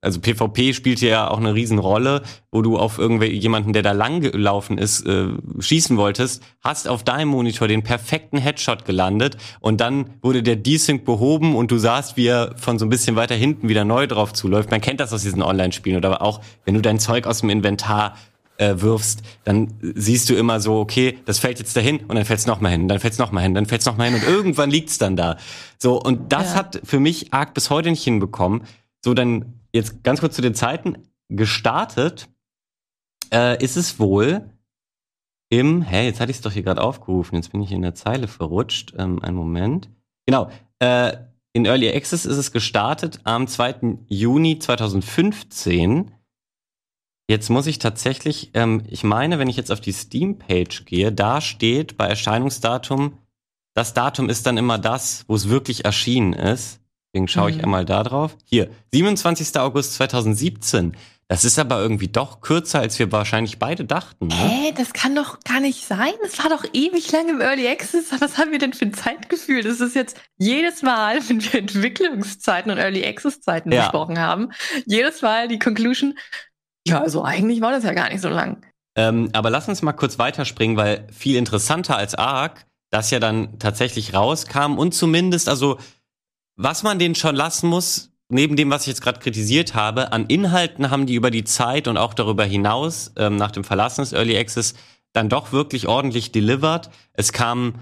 also PvP spielt ja auch eine Riesenrolle, wo du auf jemanden, der da lang gelaufen ist, äh, schießen wolltest, hast auf deinem Monitor den perfekten Headshot gelandet und dann wurde der Desync behoben und du sahst, wie er von so ein bisschen weiter hinten wieder neu drauf zuläuft. Man kennt das aus diesen Online-Spielen oder auch, wenn du dein Zeug aus dem Inventar äh, wirfst, dann siehst du immer so, okay, das fällt jetzt dahin und dann fällt es nochmal hin, dann fällt es nochmal hin, dann fällt es nochmal hin und (laughs) irgendwann liegt's dann da. So, und das Ja. hat für mich arg bis heute nicht hinbekommen. So, dann jetzt ganz kurz zu den Zeiten. Gestartet äh, ist es wohl im, hä, jetzt hatte ich es doch hier gerade aufgerufen, jetzt bin ich in der Zeile verrutscht. Ähm, einen Moment. Genau, äh, in Early Access ist es gestartet am 2. Juni 2015. Jetzt muss ich tatsächlich, ähm, ich meine, wenn ich jetzt auf die Steam-Page gehe, da steht bei Erscheinungsdatum, das Datum ist dann immer das, wo es wirklich erschienen ist. Deswegen schaue ich Mhm. einmal da drauf. Hier, 27. August 2017. Das ist aber irgendwie doch kürzer, als wir wahrscheinlich beide dachten. Ne? Hä, das kann doch gar nicht sein. Das war doch ewig lang im Early Access. Was haben wir denn für ein Zeitgefühl? Das ist jetzt jedes Mal, (laughs) wenn wir Entwicklungszeiten und Early Access Zeiten Ja. besprochen haben, jedes Mal die Conclusion, ja, also eigentlich war das ja gar nicht so lang. Ähm, aber lass uns mal kurz weiterspringen, weil viel interessanter als Ark, das ja dann tatsächlich rauskam und zumindest, also was man denen schon lassen muss, neben dem, was ich jetzt gerade kritisiert habe, an Inhalten haben die über die Zeit und auch darüber hinaus, ähm, nach dem Verlassen des Early Access, dann doch wirklich ordentlich delivered. Es kam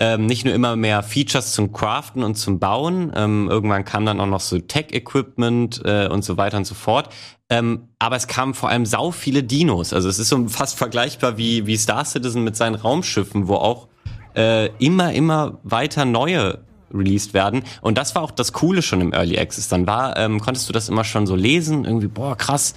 ähm, nicht nur immer mehr Features zum Craften und zum Bauen, ähm, irgendwann kam dann auch noch so Tech-Equipment äh, und so weiter und so fort. Ähm, aber es kamen vor allem sau viele Dinos. Also es ist so fast vergleichbar wie, wie Star Citizen mit seinen Raumschiffen, wo auch äh, immer, immer weiter neue released werden. Und das war auch das Coole schon im Early Access. Dann war, ähm, konntest du das immer schon so lesen, irgendwie, boah, krass,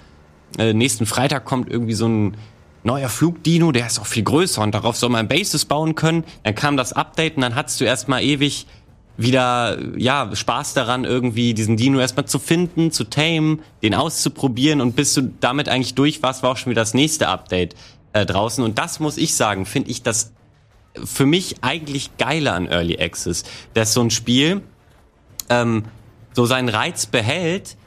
äh, nächsten Freitag kommt irgendwie so ein neuer Flugdino, der ist auch viel größer und darauf soll man Bases bauen können. Dann kam das Update und dann hattest du erstmal ewig wieder, ja, Spaß daran, irgendwie diesen Dino erstmal zu finden, zu tamen, den auszuprobieren und bis du damit eigentlich durch warst, war auch schon wieder das nächste Update äh, draußen. Und das muss ich sagen, finde ich das für mich eigentlich geile an Early Access, dass so ein Spiel ähm, so seinen Reiz behält,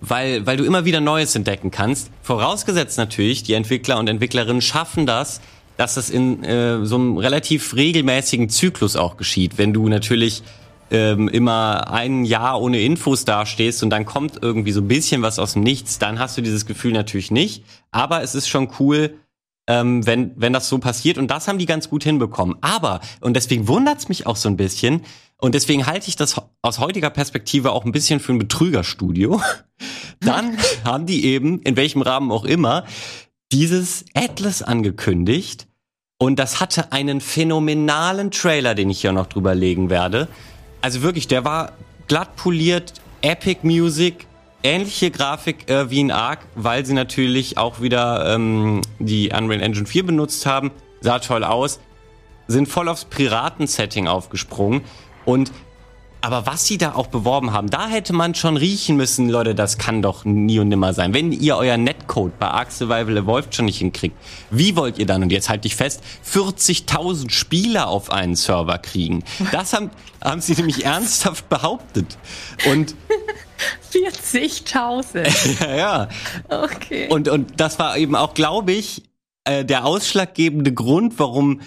weil, weil du immer wieder Neues entdecken kannst. Vorausgesetzt natürlich, die Entwickler und Entwicklerinnen schaffen das, dass das in äh, so einem relativ regelmäßigen Zyklus auch geschieht. Wenn du natürlich ähm, immer ein Jahr ohne Infos dastehst und dann kommt irgendwie so ein bisschen was aus dem Nichts, dann hast du dieses Gefühl natürlich nicht. Aber es ist schon cool, ähm, wenn, wenn das so passiert. Und das haben die ganz gut hinbekommen. Aber, und deswegen wundert's mich auch so ein bisschen, und deswegen halte ich das aus heutiger Perspektive auch ein bisschen für ein Betrügerstudio. (laughs) Dann haben die eben, in welchem Rahmen auch immer, dieses Atlas angekündigt. Und das hatte einen phänomenalen Trailer, den ich hier noch drüber legen werde. Also wirklich, der war glatt poliert, Epic Music, ähnliche Grafik äh, wie in Ark, weil sie natürlich auch wieder ähm, die Unreal Engine 4 benutzt haben. Sah toll aus. Sind voll aufs Piraten-Setting aufgesprungen. Und aber was sie da auch beworben haben, da hätte man schon riechen müssen, Leute, das kann doch nie und nimmer sein. Wenn ihr euer Netcode bei Ark Survival Evolved schon nicht hinkriegt, wie wollt ihr dann, und jetzt halte ich fest, 40.000 Spieler auf einen Server kriegen? Das haben, haben sie nämlich ernsthaft behauptet. Und (laughs) 40.000. (laughs) ja, ja. Okay. Und, und das war eben auch, glaube ich, äh, der ausschlaggebende Grund, warum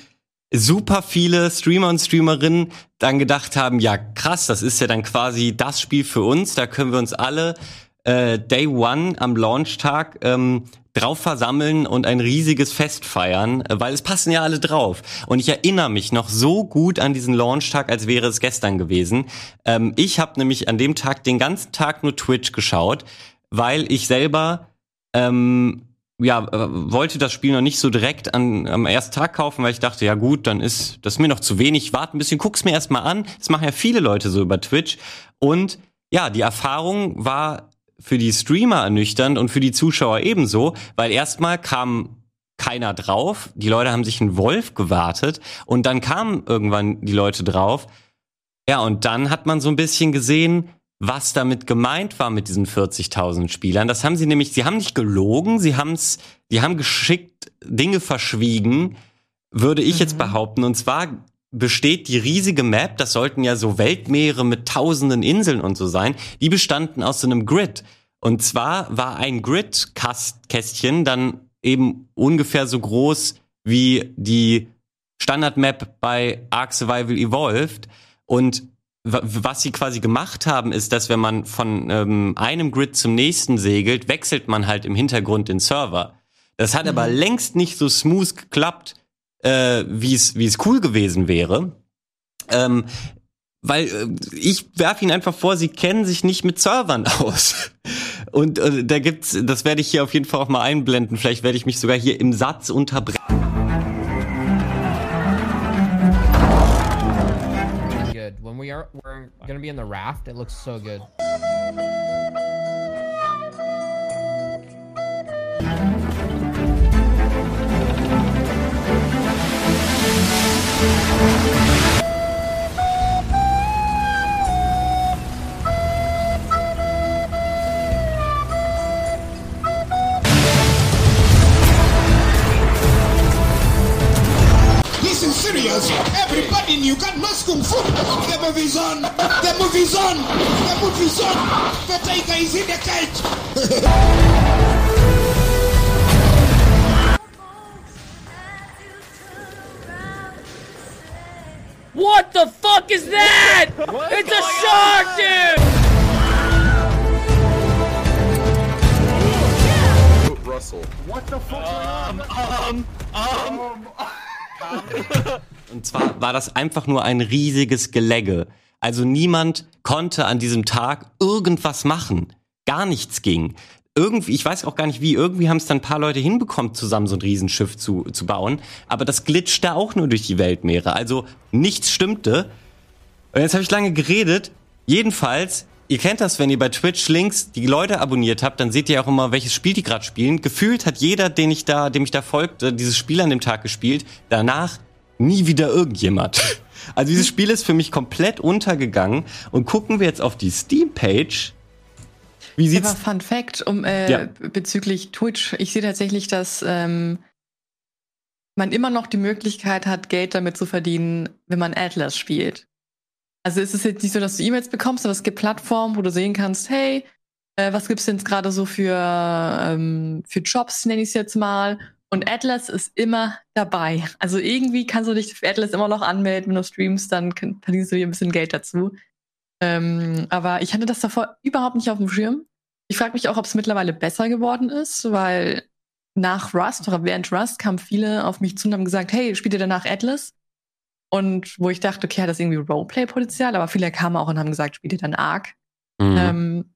super viele Streamer und Streamerinnen dann gedacht haben, ja krass, das ist ja dann quasi das Spiel für uns, da können wir uns alle äh, Day One am Launchtag ähm, drauf versammeln und ein riesiges Fest feiern, äh, weil es passen ja alle drauf. Und ich erinnere mich noch so gut an diesen Launchtag, als wäre es gestern gewesen. Ähm, ich habe nämlich an dem Tag den ganzen Tag nur Twitch geschaut, weil ich selber ähm, ja, äh, wollte das Spiel noch nicht so direkt an, am ersten Tag kaufen, weil ich dachte, ja gut, dann ist das mir noch zu wenig. Warte ein bisschen, guck's mir erstmal an. Das machen ja viele Leute so über Twitch. Und ja, die Erfahrung war für die Streamer ernüchternd und für die Zuschauer ebenso, weil erstmal kam keiner drauf. Die Leute haben sich einen Wolf gewartet und dann kamen irgendwann die Leute drauf. Ja, und dann hat man so ein bisschen gesehen, was damit gemeint war mit diesen 40.000 Spielern. Das haben sie nämlich, sie haben nicht gelogen, sie haben's, die haben geschickt Dinge verschwiegen, würde ich mhm. jetzt behaupten. Und zwar besteht die riesige Map, das sollten ja so Weltmeere mit tausenden Inseln und so sein, die bestanden aus so einem Grid. Und zwar war ein Grid-Kästchen dann eben ungefähr so groß wie die Standard-Map bei Ark Survival Evolved. Und was sie quasi gemacht haben, ist, dass wenn man von ähm, einem Grid zum nächsten segelt, wechselt man halt im Hintergrund den Server. Das hat mhm. aber längst nicht so smooth geklappt, äh, wie es wie es cool gewesen wäre. Ähm, weil äh, ich werfe Ihnen einfach vor, Sie kennen sich nicht mit Servern (laughs) aus. Und äh, da gibt's, das werde ich hier auf jeden Fall auch mal einblenden. Vielleicht werde ich mich sogar hier im Satz unterbrechen. We are we're gonna be in the raft. It looks so good. Serious. Everybody in Uganda knows Kung Fu. The movie's on. The movie's on. The movie's on. The tiger is in the cage. What the fuck is that? What it's a shark, dude! Russell. What the fuck? Um, um, um. um. (laughs) Und zwar war das einfach nur ein riesiges Gelegge. Also niemand konnte an diesem Tag irgendwas machen. Gar nichts ging. Irgendwie, ich weiß auch gar nicht wie, irgendwie haben es dann ein paar Leute hinbekommen, zusammen so ein Riesenschiff zu, zu bauen. Aber das glitschte auch nur durch die Weltmeere. Also nichts stimmte. Und jetzt habe ich lange geredet. Jedenfalls, ihr kennt das, wenn ihr bei Twitch links die Leute abonniert habt, dann seht ihr auch immer, welches Spiel die gerade spielen. Gefühlt hat jeder, den ich da, dem ich da folgte, dieses Spiel an dem Tag gespielt. Danach nie wieder irgendjemand. (laughs) Also dieses Spiel ist für mich komplett untergegangen. Und gucken wir jetzt auf die Steam-Page. Wie sieht's? Aber Fun Fact um äh, ja. bezüglich Twitch. Ich sehe tatsächlich, dass ähm, man immer noch die Möglichkeit hat, Geld damit zu verdienen, wenn man Atlas spielt. Also es ist jetzt nicht so, dass du E-Mails bekommst, aber es gibt Plattformen, wo du sehen kannst, hey, äh, was gibt's denn gerade so für ähm, für Jobs, nenne ich es jetzt mal. Und Atlas ist immer dabei. Also irgendwie kannst du dich für Atlas immer noch anmelden, wenn du streamst, dann verdienst du hier ein bisschen Geld dazu. Ähm, aber ich hatte das davor überhaupt nicht auf dem Schirm. Ich frage mich auch, ob es mittlerweile besser geworden ist, weil nach Rust oder während Rust kamen viele auf mich zu und haben gesagt, hey, spielt ihr danach Atlas? Und wo ich dachte, okay, hat das irgendwie Roleplay-Potenzial, aber viele kamen auch und haben gesagt, spielt ihr dann Arc? Mhm. Ähm,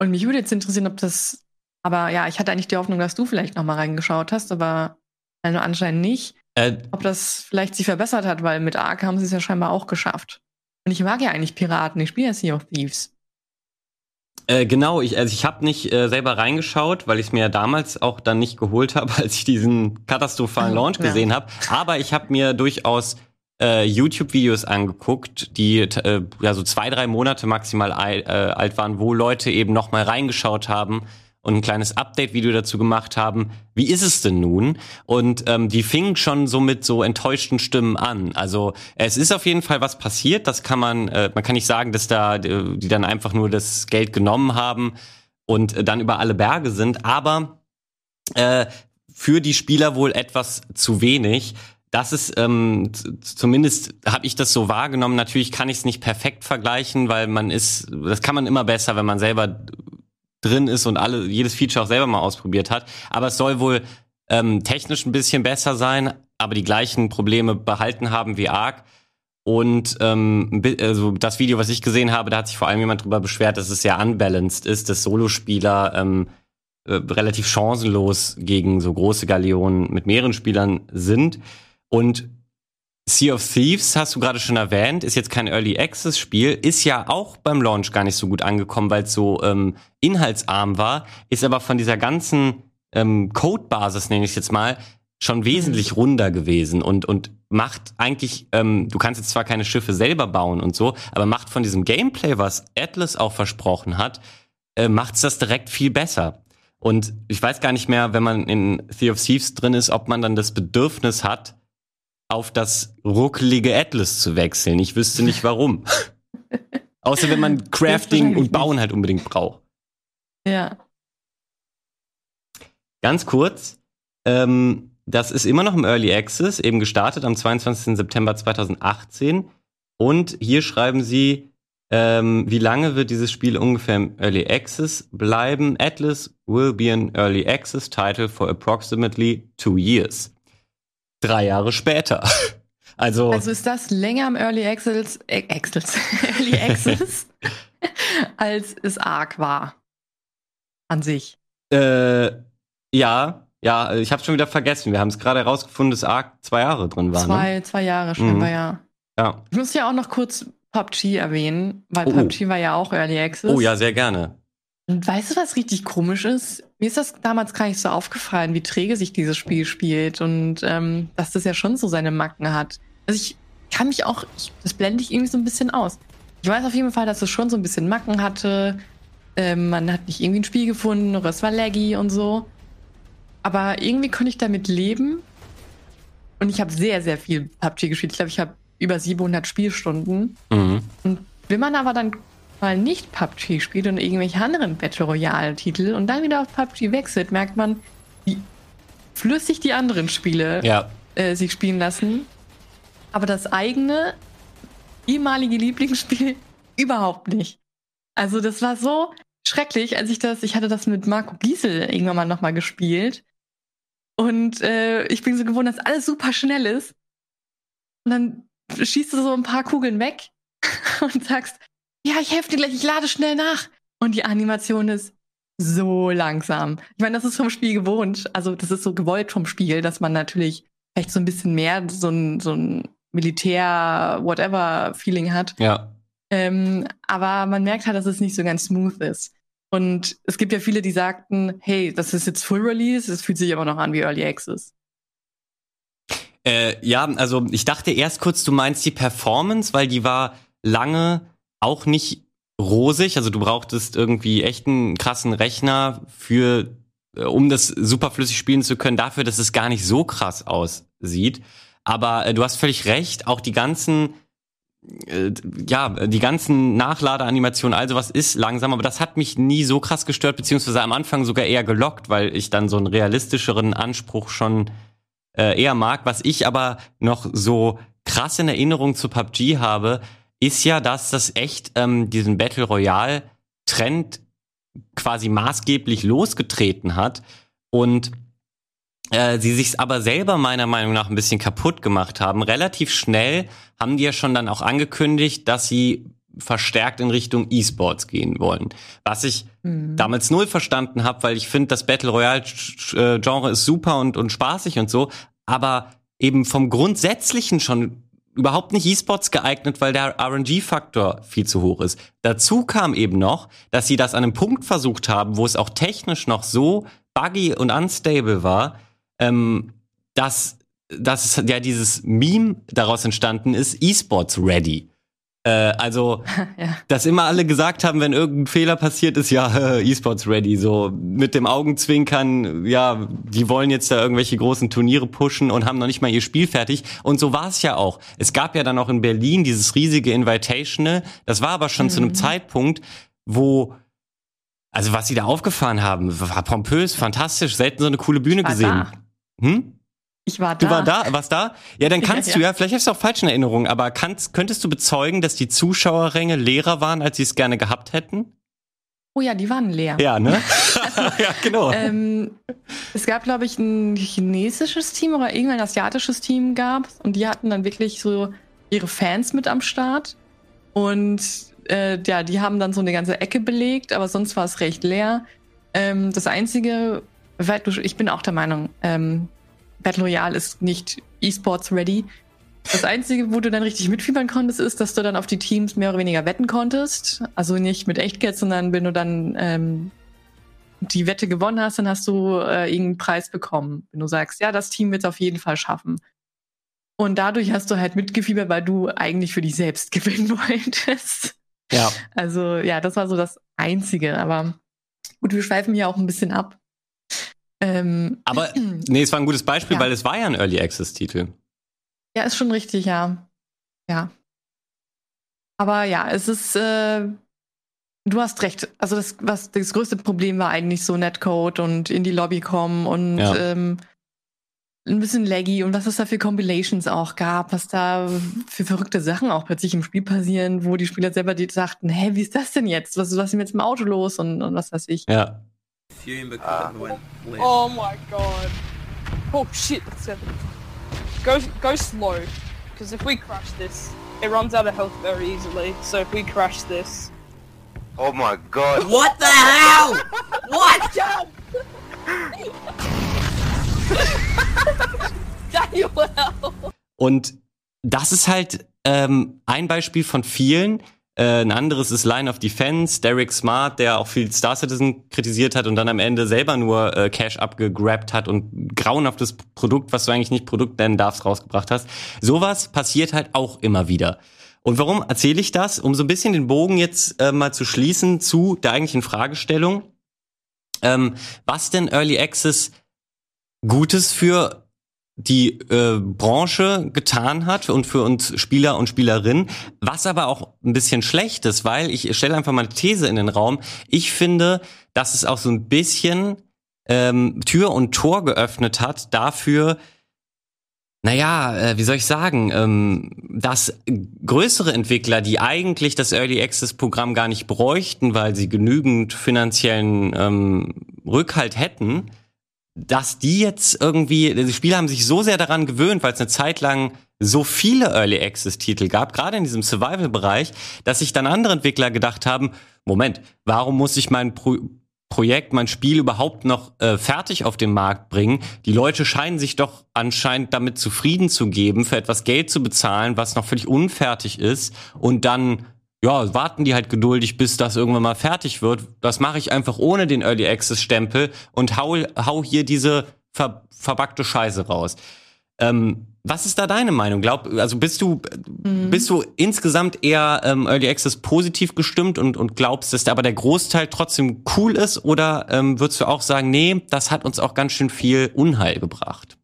und mich würde jetzt interessieren, ob das, aber ja, ich hatte eigentlich die Hoffnung, dass du vielleicht noch mal reingeschaut hast, aber also anscheinend nicht. Äh, Ob das vielleicht sich verbessert hat, weil mit Ark haben sie es ja scheinbar auch geschafft. Und ich mag ja eigentlich Piraten, ich spiele ja Sea of Thieves. Äh, genau, ich, also ich habe nicht äh, selber reingeschaut, weil ich es mir damals auch dann nicht geholt habe, (laughs) als ich diesen katastrophalen Oh, Launch ja. gesehen habe. Aber ich habe mir durchaus äh, YouTube-Videos angeguckt, die äh, ja so zwei, drei Monate maximal äh, alt waren, wo Leute eben noch mal reingeschaut haben und ein kleines Update-Video dazu gemacht haben. Wie ist es denn nun? Und ähm, die fingen schon so mit so enttäuschten Stimmen an. Also es ist auf jeden Fall was passiert. Das kann man, äh, man kann nicht sagen, dass da äh, die dann einfach nur das Geld genommen haben und äh, dann über alle Berge sind. Aber äh, für die Spieler wohl etwas zu wenig. Das ist ähm, zumindest habe ich das so wahrgenommen. Natürlich kann ich es nicht perfekt vergleichen, weil man ist, das kann man immer besser, wenn man selber drin ist und alle jedes Feature auch selber mal ausprobiert hat. Aber es soll wohl ähm, technisch ein bisschen besser sein, aber die gleichen Probleme behalten haben wie Arc. Und ähm, also das Video, was ich gesehen habe, da hat sich vor allem jemand drüber beschwert, dass es sehr unbalanced ist, dass Solospieler ähm, äh, relativ chancenlos gegen so große Galeonen mit mehreren Spielern sind. Und Sea of Thieves, hast du gerade schon erwähnt, ist jetzt kein Early Access Spiel, ist ja auch beim Launch gar nicht so gut angekommen, weil es so ähm, inhaltsarm war, ist aber von dieser ganzen ähm, Codebasis, nenne ich es jetzt mal, schon wesentlich runder gewesen und, und macht eigentlich, ähm, du kannst jetzt zwar keine Schiffe selber bauen und so, aber macht von diesem Gameplay, was Atlas auch versprochen hat, äh, macht's das direkt viel besser. Und ich weiß gar nicht mehr, wenn man in Sea of Thieves drin ist, ob man dann das Bedürfnis hat, auf das ruckelige Atlas zu wechseln. Ich wüsste nicht warum. (laughs) Außer wenn man Crafting und Bauen halt unbedingt braucht. Ja. Ganz kurz, ähm, das ist immer noch im Early Access, eben gestartet am 22. September 2018. Und hier schreiben sie, ähm, wie lange wird dieses Spiel ungefähr im Early Access bleiben? Atlas will be an Early Access title for approximately two years. Drei Jahre später. (laughs) Also, Also ist das länger im Early Access, äh, Access, (laughs) Early (laughs) Access als es Arc war. An sich. äh, ja, ja, ich habe schon wieder vergessen. Wir haben es gerade herausgefunden, dass Arc zwei Jahre drin war. Ne? Zwei, zwei Jahre scheinbar, Mhm. ja. Ja. Ich muss ja auch noch kurz PUBG erwähnen, weil Oh. PUBG war ja auch Early Access. Oh ja, sehr gerne. Und weißt du, was richtig komisch ist? Mir ist das damals gar nicht so aufgefallen, wie träge sich dieses Spiel spielt und ähm, dass das ja schon so seine Macken hat. Also ich kann mich auch, ich, das blende ich irgendwie so ein bisschen aus. Ich weiß auf jeden Fall, dass es schon so ein bisschen Macken hatte. Ähm, man hat nicht irgendwie ein Spiel gefunden oder es war laggy und so. Aber irgendwie konnte ich damit leben. Und ich habe sehr, sehr viel PUBG gespielt. Ich glaube, ich habe über 700 Spielstunden. Mhm. Und wenn man aber dann mal nicht PUBG spielt und irgendwelche anderen Battle Royale-Titel und dann wieder auf PUBG wechselt, merkt man, wie flüssig die anderen Spiele Ja, äh, sich spielen lassen. Aber das eigene, ehemalige Lieblingsspiel (laughs) überhaupt nicht. Also das war so schrecklich, als ich das, ich hatte das mit Marco Giesel irgendwann mal nochmal gespielt. Und äh, ich bin so gewohnt, dass alles super schnell ist. Und dann schießt du so ein paar Kugeln weg (laughs) und sagst, ja, ich helfe dir gleich, ich lade schnell nach. Und die Animation ist so langsam. Ich meine, das ist vom Spiel gewohnt. Also das ist so gewollt vom Spiel, dass man natürlich vielleicht so ein bisschen mehr so ein, so ein Militär-Whatever-Feeling hat. ja. Ähm, aber man merkt halt, dass es nicht so ganz smooth ist. Und es gibt ja viele, die sagten, hey, das ist jetzt Full Release, es fühlt sich aber noch an wie Early Access. Äh, ja, also ich dachte erst kurz, du meinst die Performance, weil die war lange auch nicht rosig. Also du brauchtest irgendwie echt einen krassen Rechner für, äh, um das super flüssig spielen zu können, dafür, dass es gar nicht so krass aussieht. Aber äh, du hast völlig recht, auch die ganzen äh, ja, die ganzen Nachladeanimationen, also was ist langsam, aber das hat mich nie so krass gestört, beziehungsweise am Anfang sogar eher gelockt, weil ich dann so einen realistischeren Anspruch schon äh, eher mag. Was ich aber noch so krass in Erinnerung zu PUBG habe, ist ja, dass das echt ähm, diesen Battle Royale Trend quasi maßgeblich losgetreten hat und äh, sie sich aber selber meiner Meinung nach ein bisschen kaputt gemacht haben. Relativ schnell haben die ja schon dann auch angekündigt, dass sie verstärkt in Richtung E-Sports gehen wollen. Was ich mhm. damals null verstanden habe, weil ich finde, das Battle Royale-Genre ist super und, und spaßig und so, aber eben vom Grundsätzlichen schon überhaupt nicht E-Sports geeignet, weil der RNG-Faktor viel zu hoch ist. Dazu kam eben noch, dass sie das an einem Punkt versucht haben, wo es auch technisch noch so buggy und unstable war, ähm, dass, dass ja dieses Meme daraus entstanden ist, E-Sports ready. Äh, also, (laughs) ja. dass immer alle gesagt haben, wenn irgendein Fehler passiert ist, ja, (laughs) E-Sports ready, so mit dem Augenzwinkern, ja, die wollen jetzt da irgendwelche großen Turniere pushen und haben noch nicht mal ihr Spiel fertig. Und so war es ja auch. Es gab ja dann auch in Berlin dieses riesige Invitational, das war aber schon mhm. zu einem mhm. Zeitpunkt, wo also was sie da aufgefahren haben, war pompös, fantastisch, selten so eine coole Bühne gesehen. Hm? Ich war da. Du war da, warst da? Ja, dann (laughs) kannst ja, du ja, vielleicht hast du auch falsche Erinnerungen, aber kannst, könntest du bezeugen, dass die Zuschauerränge leerer waren, als sie es gerne gehabt hätten? Oh ja, die waren leer. Ja, ne? also, (laughs) (laughs) ja, genau. Ähm, es gab, glaube ich, ein chinesisches Team oder irgendein asiatisches Team gab und die hatten dann wirklich so ihre Fans mit am Start und äh, ja, die haben dann so eine ganze Ecke belegt, aber sonst war es recht leer. Ähm, das einzige, ich bin auch der Meinung, ähm, Battle Royale ist nicht E-Sports ready. Das Einzige, wo du dann richtig mitfiebern konntest, ist, dass du dann auf die Teams mehr oder weniger wetten konntest. Also nicht mit Echtgeld, sondern wenn du dann ähm, die Wette gewonnen hast, dann hast du äh, irgendeinen Preis bekommen. Wenn du sagst, ja, das Team wird es auf jeden Fall schaffen. Und dadurch hast du halt mitgefiebert, weil du eigentlich für dich selbst (laughs) gewinnen wolltest. Ja. Also ja, das war so das Einzige. Aber gut, wir schweifen hier auch ein bisschen ab. Ähm, Aber (clears throat) nee, es war ein gutes Beispiel, ja. weil es war ja ein Early Access Titel. Ja, ist schon richtig, ja. Ja. Aber ja, es ist, äh, du hast recht. Also das, was das größte Problem war eigentlich so Netcode und in die Lobby kommen und ja. ähm, ein bisschen laggy und was es da für Compilations auch gab, was da für verrückte Sachen auch plötzlich im Spiel passieren, wo die Spieler selber die sagten, hä, wie ist das denn jetzt? Was, was ist denn jetzt im Auto los und, und was weiß ich. Ja. Fume because uh, went limp. Oh my god. Oh shit, that's happening. Go, go slow. Because if we crash this, it runs out of health very easily. So if we crash this... Oh my god. What the hell? what? (laughs) Jump! (laughs) (laughs) Und das ist halt ähm, ein Beispiel von vielen, äh, ein anderes ist Line of Defense, Derek Smart, der auch viel Star Citizen kritisiert hat und dann am Ende selber nur äh, Cash abgegrabt hat und grauenhaftes Produkt, was du eigentlich nicht Produkt nennen darfst, rausgebracht hast. Sowas passiert halt auch immer wieder. Und warum erzähle ich das? Um so ein bisschen den Bogen jetzt äh, mal zu schließen zu der eigentlichen Fragestellung. Ähm, was denn Early Access Gutes für die äh, Branche getan hat und für uns Spieler und Spielerinnen, was aber auch ein bisschen schlecht ist, weil ich stelle einfach mal eine These in den Raum. Ich finde, dass es auch so ein bisschen ähm, Tür und Tor geöffnet hat dafür, naja, äh, wie soll ich sagen, ähm, dass größere Entwickler, die eigentlich das Early Access Programm gar nicht bräuchten, weil sie genügend finanziellen ähm, Rückhalt hätten, dass die jetzt irgendwie, die Spieler haben sich so sehr daran gewöhnt, weil es eine Zeit lang so viele Early Access Titel gab, gerade in diesem Survival Bereich, dass sich dann andere Entwickler gedacht haben, Moment, warum muss ich mein Pro Projekt, mein Spiel überhaupt noch äh, fertig auf den Markt bringen? Die Leute scheinen sich doch anscheinend damit zufrieden zu geben, für etwas Geld zu bezahlen, was noch völlig unfertig ist und dann ja, warten die halt geduldig, bis das irgendwann mal fertig wird. Das mache ich einfach ohne den Early Access Stempel und hau, hau hier diese ver, verbackte Scheiße raus. Ähm, was ist da deine Meinung? Glaub, also bist du, mhm. bist du insgesamt eher ähm, Early Access positiv gestimmt und, und glaubst, dass aber der Großteil trotzdem cool ist? Oder ähm, würdest du auch sagen, nee, das hat uns auch ganz schön viel Unheil gebracht?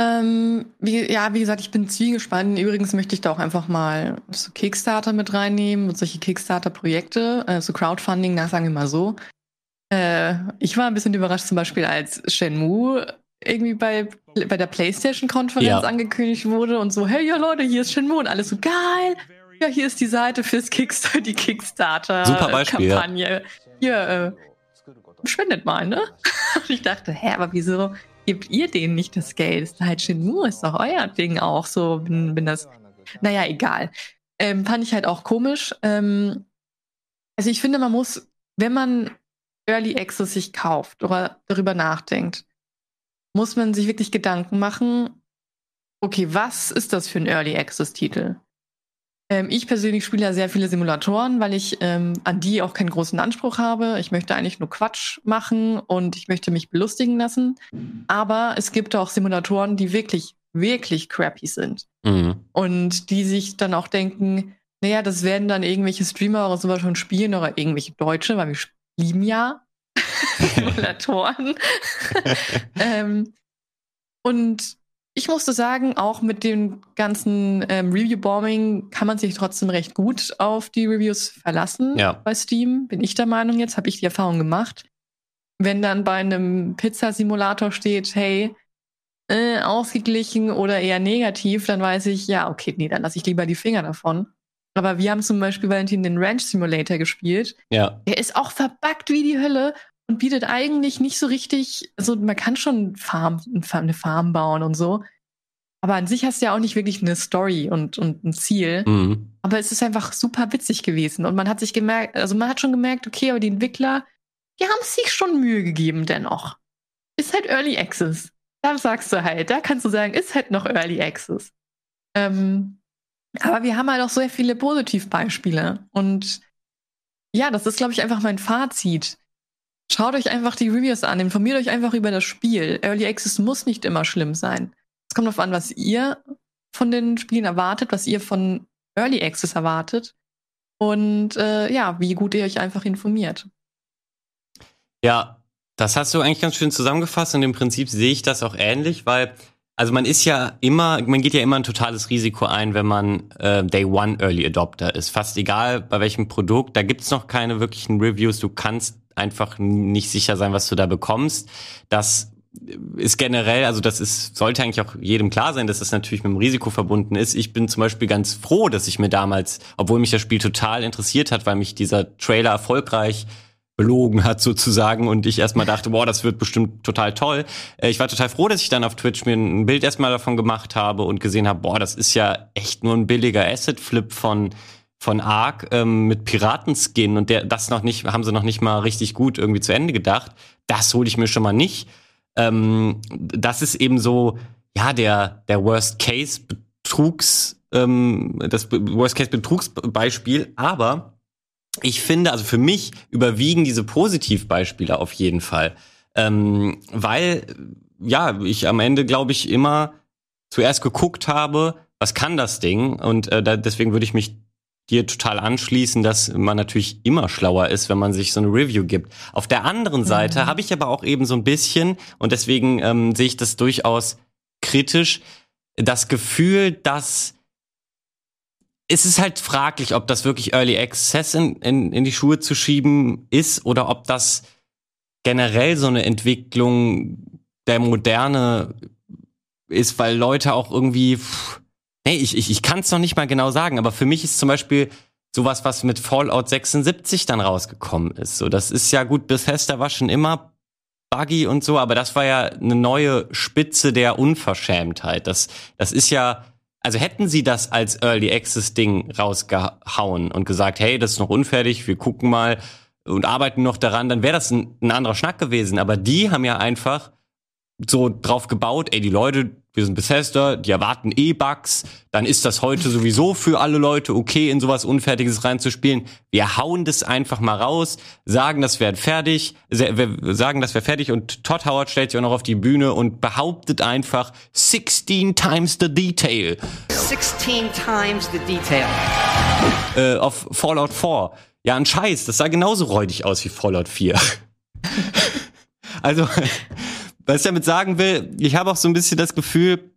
Ähm, wie, ja, wie gesagt, ich bin zwiegespannt. Übrigens möchte ich da auch einfach mal so Kickstarter mit reinnehmen und solche Kickstarter-Projekte, also Crowdfunding, na, sagen wir mal so. Äh, ich war ein bisschen überrascht, zum Beispiel als Shenmue irgendwie bei, bei der PlayStation-Konferenz Ja. angekündigt wurde und so, hey ja Leute, hier ist Shenmue und alles so geil. Ja, hier ist die Seite fürs Kickstarter, die Kickstarter Super Beispiel, ja. Hier, äh, spendet mal, ne? (laughs) Und ich dachte, hä, aber wieso gebt ihr denen nicht das Geld? Ist halt Shenmue, ist doch euer Ding auch so, wenn, wenn das. Naja, egal. Ähm, fand ich halt auch komisch. Ähm, also ich finde, man muss, wenn man Early Access sich kauft oder darüber nachdenkt, muss man sich wirklich Gedanken machen, okay, was ist das für ein Early Access Titel? Ähm, ich persönlich spiele ja sehr viele Simulatoren, weil ich ähm, an die auch keinen großen Anspruch habe. Ich möchte eigentlich nur Quatsch machen und ich möchte mich belustigen lassen. Aber es gibt auch Simulatoren, die wirklich, wirklich crappy sind. Mhm. Und die sich dann auch denken, naja, das werden dann irgendwelche Streamer oder sowas schon spielen oder irgendwelche Deutsche, weil wir lieben ja (laughs) Simulatoren. (laughs) ähm, und ich musste sagen, auch mit dem ganzen ähm, Review-Bombing kann man sich trotzdem recht gut auf die Reviews verlassen Ja. bei Steam. Bin ich der Meinung jetzt, habe ich die Erfahrung gemacht. Wenn dann bei einem Pizzasimulator steht, hey, äh, ausgeglichen oder eher negativ, dann weiß ich, ja, okay, nee, dann lasse ich lieber die Finger davon. Aber wir haben zum Beispiel Valentin den Ranch Simulator gespielt. Ja. Der ist auch verbuggt wie die Hölle und bietet eigentlich nicht so richtig, also man kann schon Farm, eine Farm bauen und so. Aber an sich hast du ja auch nicht wirklich eine Story und, und ein Ziel. Mhm. Aber es ist einfach super witzig gewesen. Und man hat sich gemerkt, also man hat schon gemerkt, okay, aber die Entwickler, die haben sich schon Mühe gegeben dennoch. Ist halt Early Access. Da sagst du halt, da kannst du sagen, ist halt noch Early Access. Ähm, aber wir haben halt auch sehr viele Positivbeispiele. Und ja, das ist, glaube ich, einfach mein Fazit. Schaut euch einfach die Reviews an, informiert euch einfach über das Spiel. Early Access muss nicht immer schlimm sein. Es kommt darauf an, was ihr von den Spielen erwartet, was ihr von Early Access erwartet und äh, ja, wie gut ihr euch einfach informiert. Ja, das hast du eigentlich ganz schön zusammengefasst und im Prinzip sehe ich das auch ähnlich, weil also man ist ja immer, man geht ja immer ein totales Risiko ein, wenn man äh, Day One Early Adopter ist. Fast egal bei welchem Produkt, da gibt's noch keine wirklichen Reviews. Du kannst einfach nicht sicher sein, was du da bekommst. Das ist generell, also das ist, sollte eigentlich auch jedem klar sein, dass das natürlich mit dem Risiko verbunden ist. Ich bin zum Beispiel ganz froh, dass ich mir damals, obwohl mich das Spiel total interessiert hat, weil mich dieser Trailer erfolgreich belogen hat sozusagen und ich erstmal dachte, boah, das wird bestimmt total toll. Äh, Ich war total froh, dass ich dann auf Twitch mir ein Bild erstmal davon gemacht habe und gesehen habe, boah, das ist ja echt nur ein billiger Asset-Flip von von Ark ähm, mit Piratenskin und der das noch nicht haben sie noch nicht mal richtig gut irgendwie zu Ende gedacht. Das hole ich mir schon mal nicht. Ähm, das ist eben so ja der der Worst Case Betrugs ähm, das Worst Case Betrugsbeispiel, aber ich finde, also für mich überwiegen diese Positivbeispiele auf jeden Fall. Ähm, weil, ja, ich am Ende, glaube ich, immer zuerst geguckt habe, was kann das Ding? Und äh, da, deswegen würde ich mich dir total anschließen, dass man natürlich immer schlauer ist, wenn man sich so eine Review gibt. Auf der anderen Seite habe ich aber auch eben so ein bisschen, und deswegen ähm, sehe ich das durchaus kritisch, das Gefühl, dass es ist halt fraglich, ob das wirklich Early Access in, in, in die Schuhe zu schieben ist oder ob das generell so eine Entwicklung der Moderne ist, weil Leute auch irgendwie, pff, nee, ich, ich, ich kann es noch nicht mal genau sagen, aber für mich ist zum Beispiel sowas, was mit Fallout 76 dann rausgekommen ist. So, das ist ja gut, Bethesda war schon immer buggy und so, aber das war ja eine neue Spitze der Unverschämtheit. Das, das ist ja, also hätten sie das als Early Access Ding rausgehauen und gesagt, hey, das ist noch unfertig, wir gucken mal und arbeiten noch daran, dann wäre das ein, ein anderer Schnack gewesen. Aber die haben ja einfach so drauf gebaut, ey, die Leute, wir sind Bethesda, die erwarten eh Bugs, dann ist das heute sowieso für alle Leute okay, in sowas Unfertiges reinzuspielen. Wir hauen das einfach mal raus, sagen, das wäre fertig, sagen, das wäre fertig und Todd Howard stellt sich auch noch auf die Bühne und behauptet einfach 16 times the detail 16 times the detail. äh, auf Fallout 4. Ja, ein Scheiß, das sah genauso räudig aus wie Fallout 4. (laughs) also, was ich damit sagen will, ich habe auch so ein bisschen das Gefühl,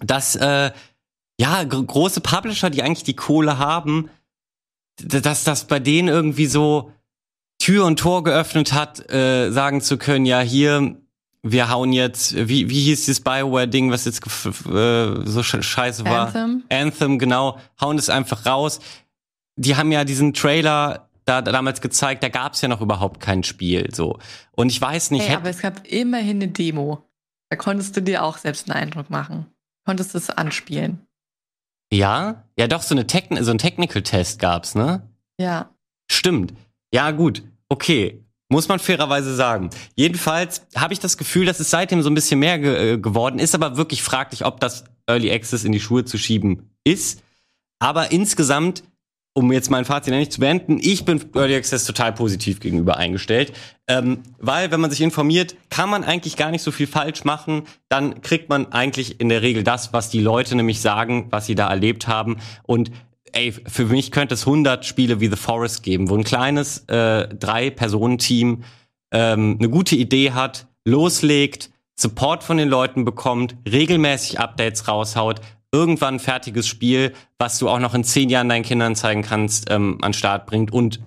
dass äh, ja gr große Publisher, die eigentlich die Kohle haben, dass das bei denen irgendwie so Tür und Tor geöffnet hat, äh, sagen zu können, ja hier wir hauen jetzt, wie, wie hieß dieses Bioware-Ding, was jetzt äh, so scheiße war? Anthem. Anthem, genau, hauen es einfach raus. Die haben ja diesen Trailer da, damals gezeigt, da gab es ja noch überhaupt kein Spiel. so. Und ich weiß nicht. Hey, aber es gab immerhin eine Demo. Da konntest du dir auch selbst einen Eindruck machen. Konntest es anspielen. Ja, ja doch, so, eine Techn so ein Technical-Test gab's, ne? Ja. Stimmt. Ja, gut. Okay. Muss man fairerweise sagen. Jedenfalls habe ich das Gefühl, dass es seitdem so ein bisschen mehr ge äh, geworden ist, aber wirklich fraglich, ob das Early Access in die Schuhe zu schieben ist. Aber insgesamt um jetzt mein Fazit nicht zu beenden, ich bin Early Access total positiv gegenüber eingestellt, ähm, weil wenn man sich informiert, kann man eigentlich gar nicht so viel falsch machen, dann kriegt man eigentlich in der Regel das, was die Leute nämlich sagen, was sie da erlebt haben. Und ey, für mich könnte es 100 Spiele wie The Forest geben, wo ein kleines äh, Drei-Personen-Team ähm, eine gute Idee hat, loslegt, Support von den Leuten bekommt, regelmäßig Updates raushaut, irgendwann fertiges Spiel, was du auch noch in zehn Jahren deinen Kindern zeigen kannst, ähm, an Start bringt und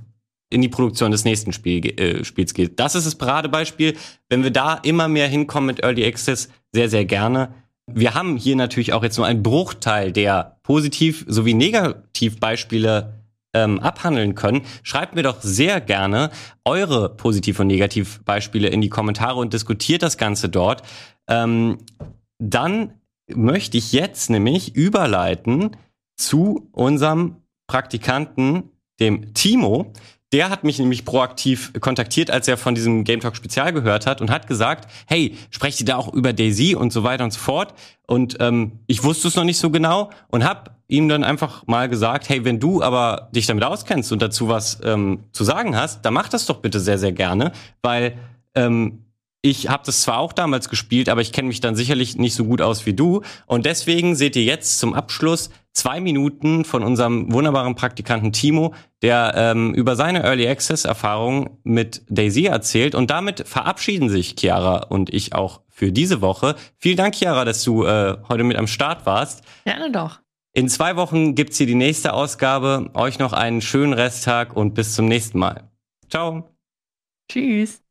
in die Produktion des nächsten Spiel, äh, Spiels geht. Das ist das Paradebeispiel. Wenn wir da immer mehr hinkommen mit Early Access, sehr, sehr gerne. Wir haben hier natürlich auch jetzt nur einen Bruchteil der Positiv- sowie Negativbeispiele ähm, abhandeln können. Schreibt mir doch sehr gerne eure Positiv- und Negativbeispiele in die Kommentare und diskutiert das Ganze dort. Ähm, dann möchte ich jetzt nämlich überleiten zu unserem Praktikanten, dem Timo. Der hat mich nämlich proaktiv kontaktiert, als er von diesem Game Talk Spezial gehört hat und hat gesagt, hey, sprecht ihr da auch über Daisy und so weiter und so fort. Und ähm, ich wusste es noch nicht so genau und habe ihm dann einfach mal gesagt, hey, wenn du aber dich damit auskennst und dazu was ähm, zu sagen hast, dann mach das doch bitte sehr, sehr gerne, weil ähm, ich habe das zwar auch damals gespielt, aber ich kenne mich dann sicherlich nicht so gut aus wie du. Und deswegen seht ihr jetzt zum Abschluss zwei Minuten von unserem wunderbaren Praktikanten Timo, der ähm, über seine Early Access Erfahrung mit Daisy erzählt. Und damit verabschieden sich Chiara und ich auch für diese Woche. Vielen Dank, Chiara, dass du äh, heute mit am Start warst. Gerne doch. In zwei Wochen gibt's hier die nächste Ausgabe. Euch noch einen schönen Resttag und bis zum nächsten Mal. Ciao. Tschüss.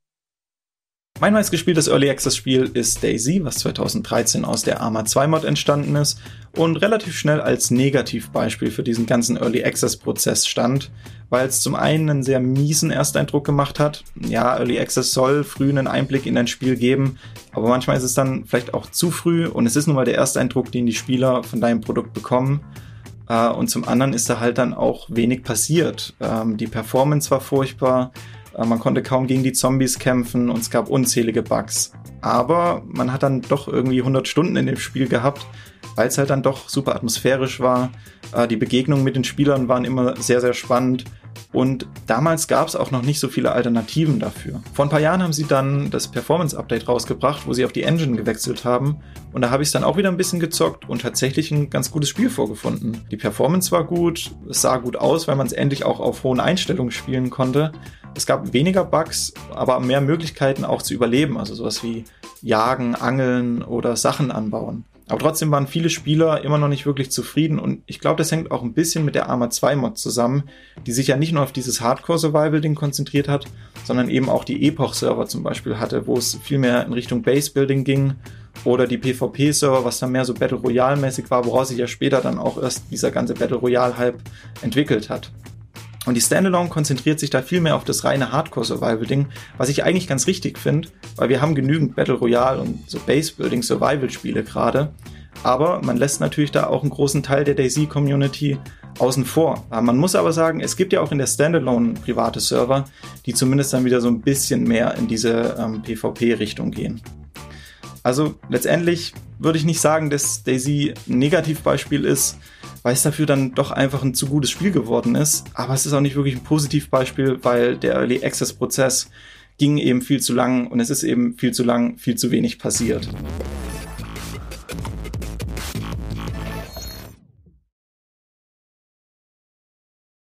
Mein meistgespieltes Early Access Spiel ist Daisy, was 2013 aus der Arma 2 Mod entstanden ist und relativ schnell als Negativbeispiel für diesen ganzen Early Access Prozess stand, weil es zum einen einen sehr miesen Ersteindruck gemacht hat. Ja, Early Access soll früh einen Einblick in ein Spiel geben, aber manchmal ist es dann vielleicht auch zu früh und es ist nun mal der Ersteindruck, den die Spieler von deinem Produkt bekommen. Äh, und zum anderen ist da halt dann auch wenig passiert. Ähm, die Performance war furchtbar man konnte kaum gegen die Zombies kämpfen und es gab unzählige Bugs. Aber man hat dann doch irgendwie 100 Stunden in dem Spiel gehabt, weil es halt dann doch super atmosphärisch war. Äh, die Begegnungen mit den Spielern waren immer sehr, sehr spannend. Und damals gab es auch noch nicht so viele Alternativen dafür. Vor ein paar Jahren haben sie dann das Performance-Update rausgebracht, wo sie auf die Engine gewechselt haben. Und da habe ich es dann auch wieder ein bisschen gezockt und tatsächlich ein ganz gutes Spiel vorgefunden. Die Performance war gut, es sah gut aus, weil man es endlich auch auf hohen Einstellungen spielen konnte. Es gab weniger Bugs, aber mehr Möglichkeiten auch zu überleben. Also sowas wie Jagen, Angeln oder Sachen anbauen. Aber trotzdem waren viele Spieler immer noch nicht wirklich zufrieden und ich glaube, das hängt auch ein bisschen mit der Arma 2 Mod zusammen, die sich ja nicht nur auf dieses Hardcore-Survival-Ding konzentriert hat, sondern eben auch die Epoch-Server zum Beispiel hatte, wo es viel mehr in Richtung Base-Building ging oder die PvP-Server, was dann mehr so Battle Royale-mäßig war, woraus sich ja später dann auch erst dieser ganze Battle Royale-Hype entwickelt hat. Und die Standalone konzentriert sich da viel mehr auf das reine Hardcore-Survival-Ding, was ich eigentlich ganz richtig finde, weil wir haben genügend Battle Royale und so Base-Building-Survival-Spiele gerade. Aber man lässt natürlich da auch einen großen Teil der Daisy-Community außen vor. Man muss aber sagen, es gibt ja auch in der Standalone private Server, die zumindest dann wieder so ein bisschen mehr in diese ähm, PvP-Richtung gehen. Also letztendlich würde ich nicht sagen, dass Daisy ein Negativbeispiel ist, weil es dafür dann doch einfach ein zu gutes Spiel geworden ist. Aber es ist auch nicht wirklich ein Positivbeispiel, weil der Early Access Prozess ging eben viel zu lang und es ist eben viel zu lang, viel zu wenig passiert.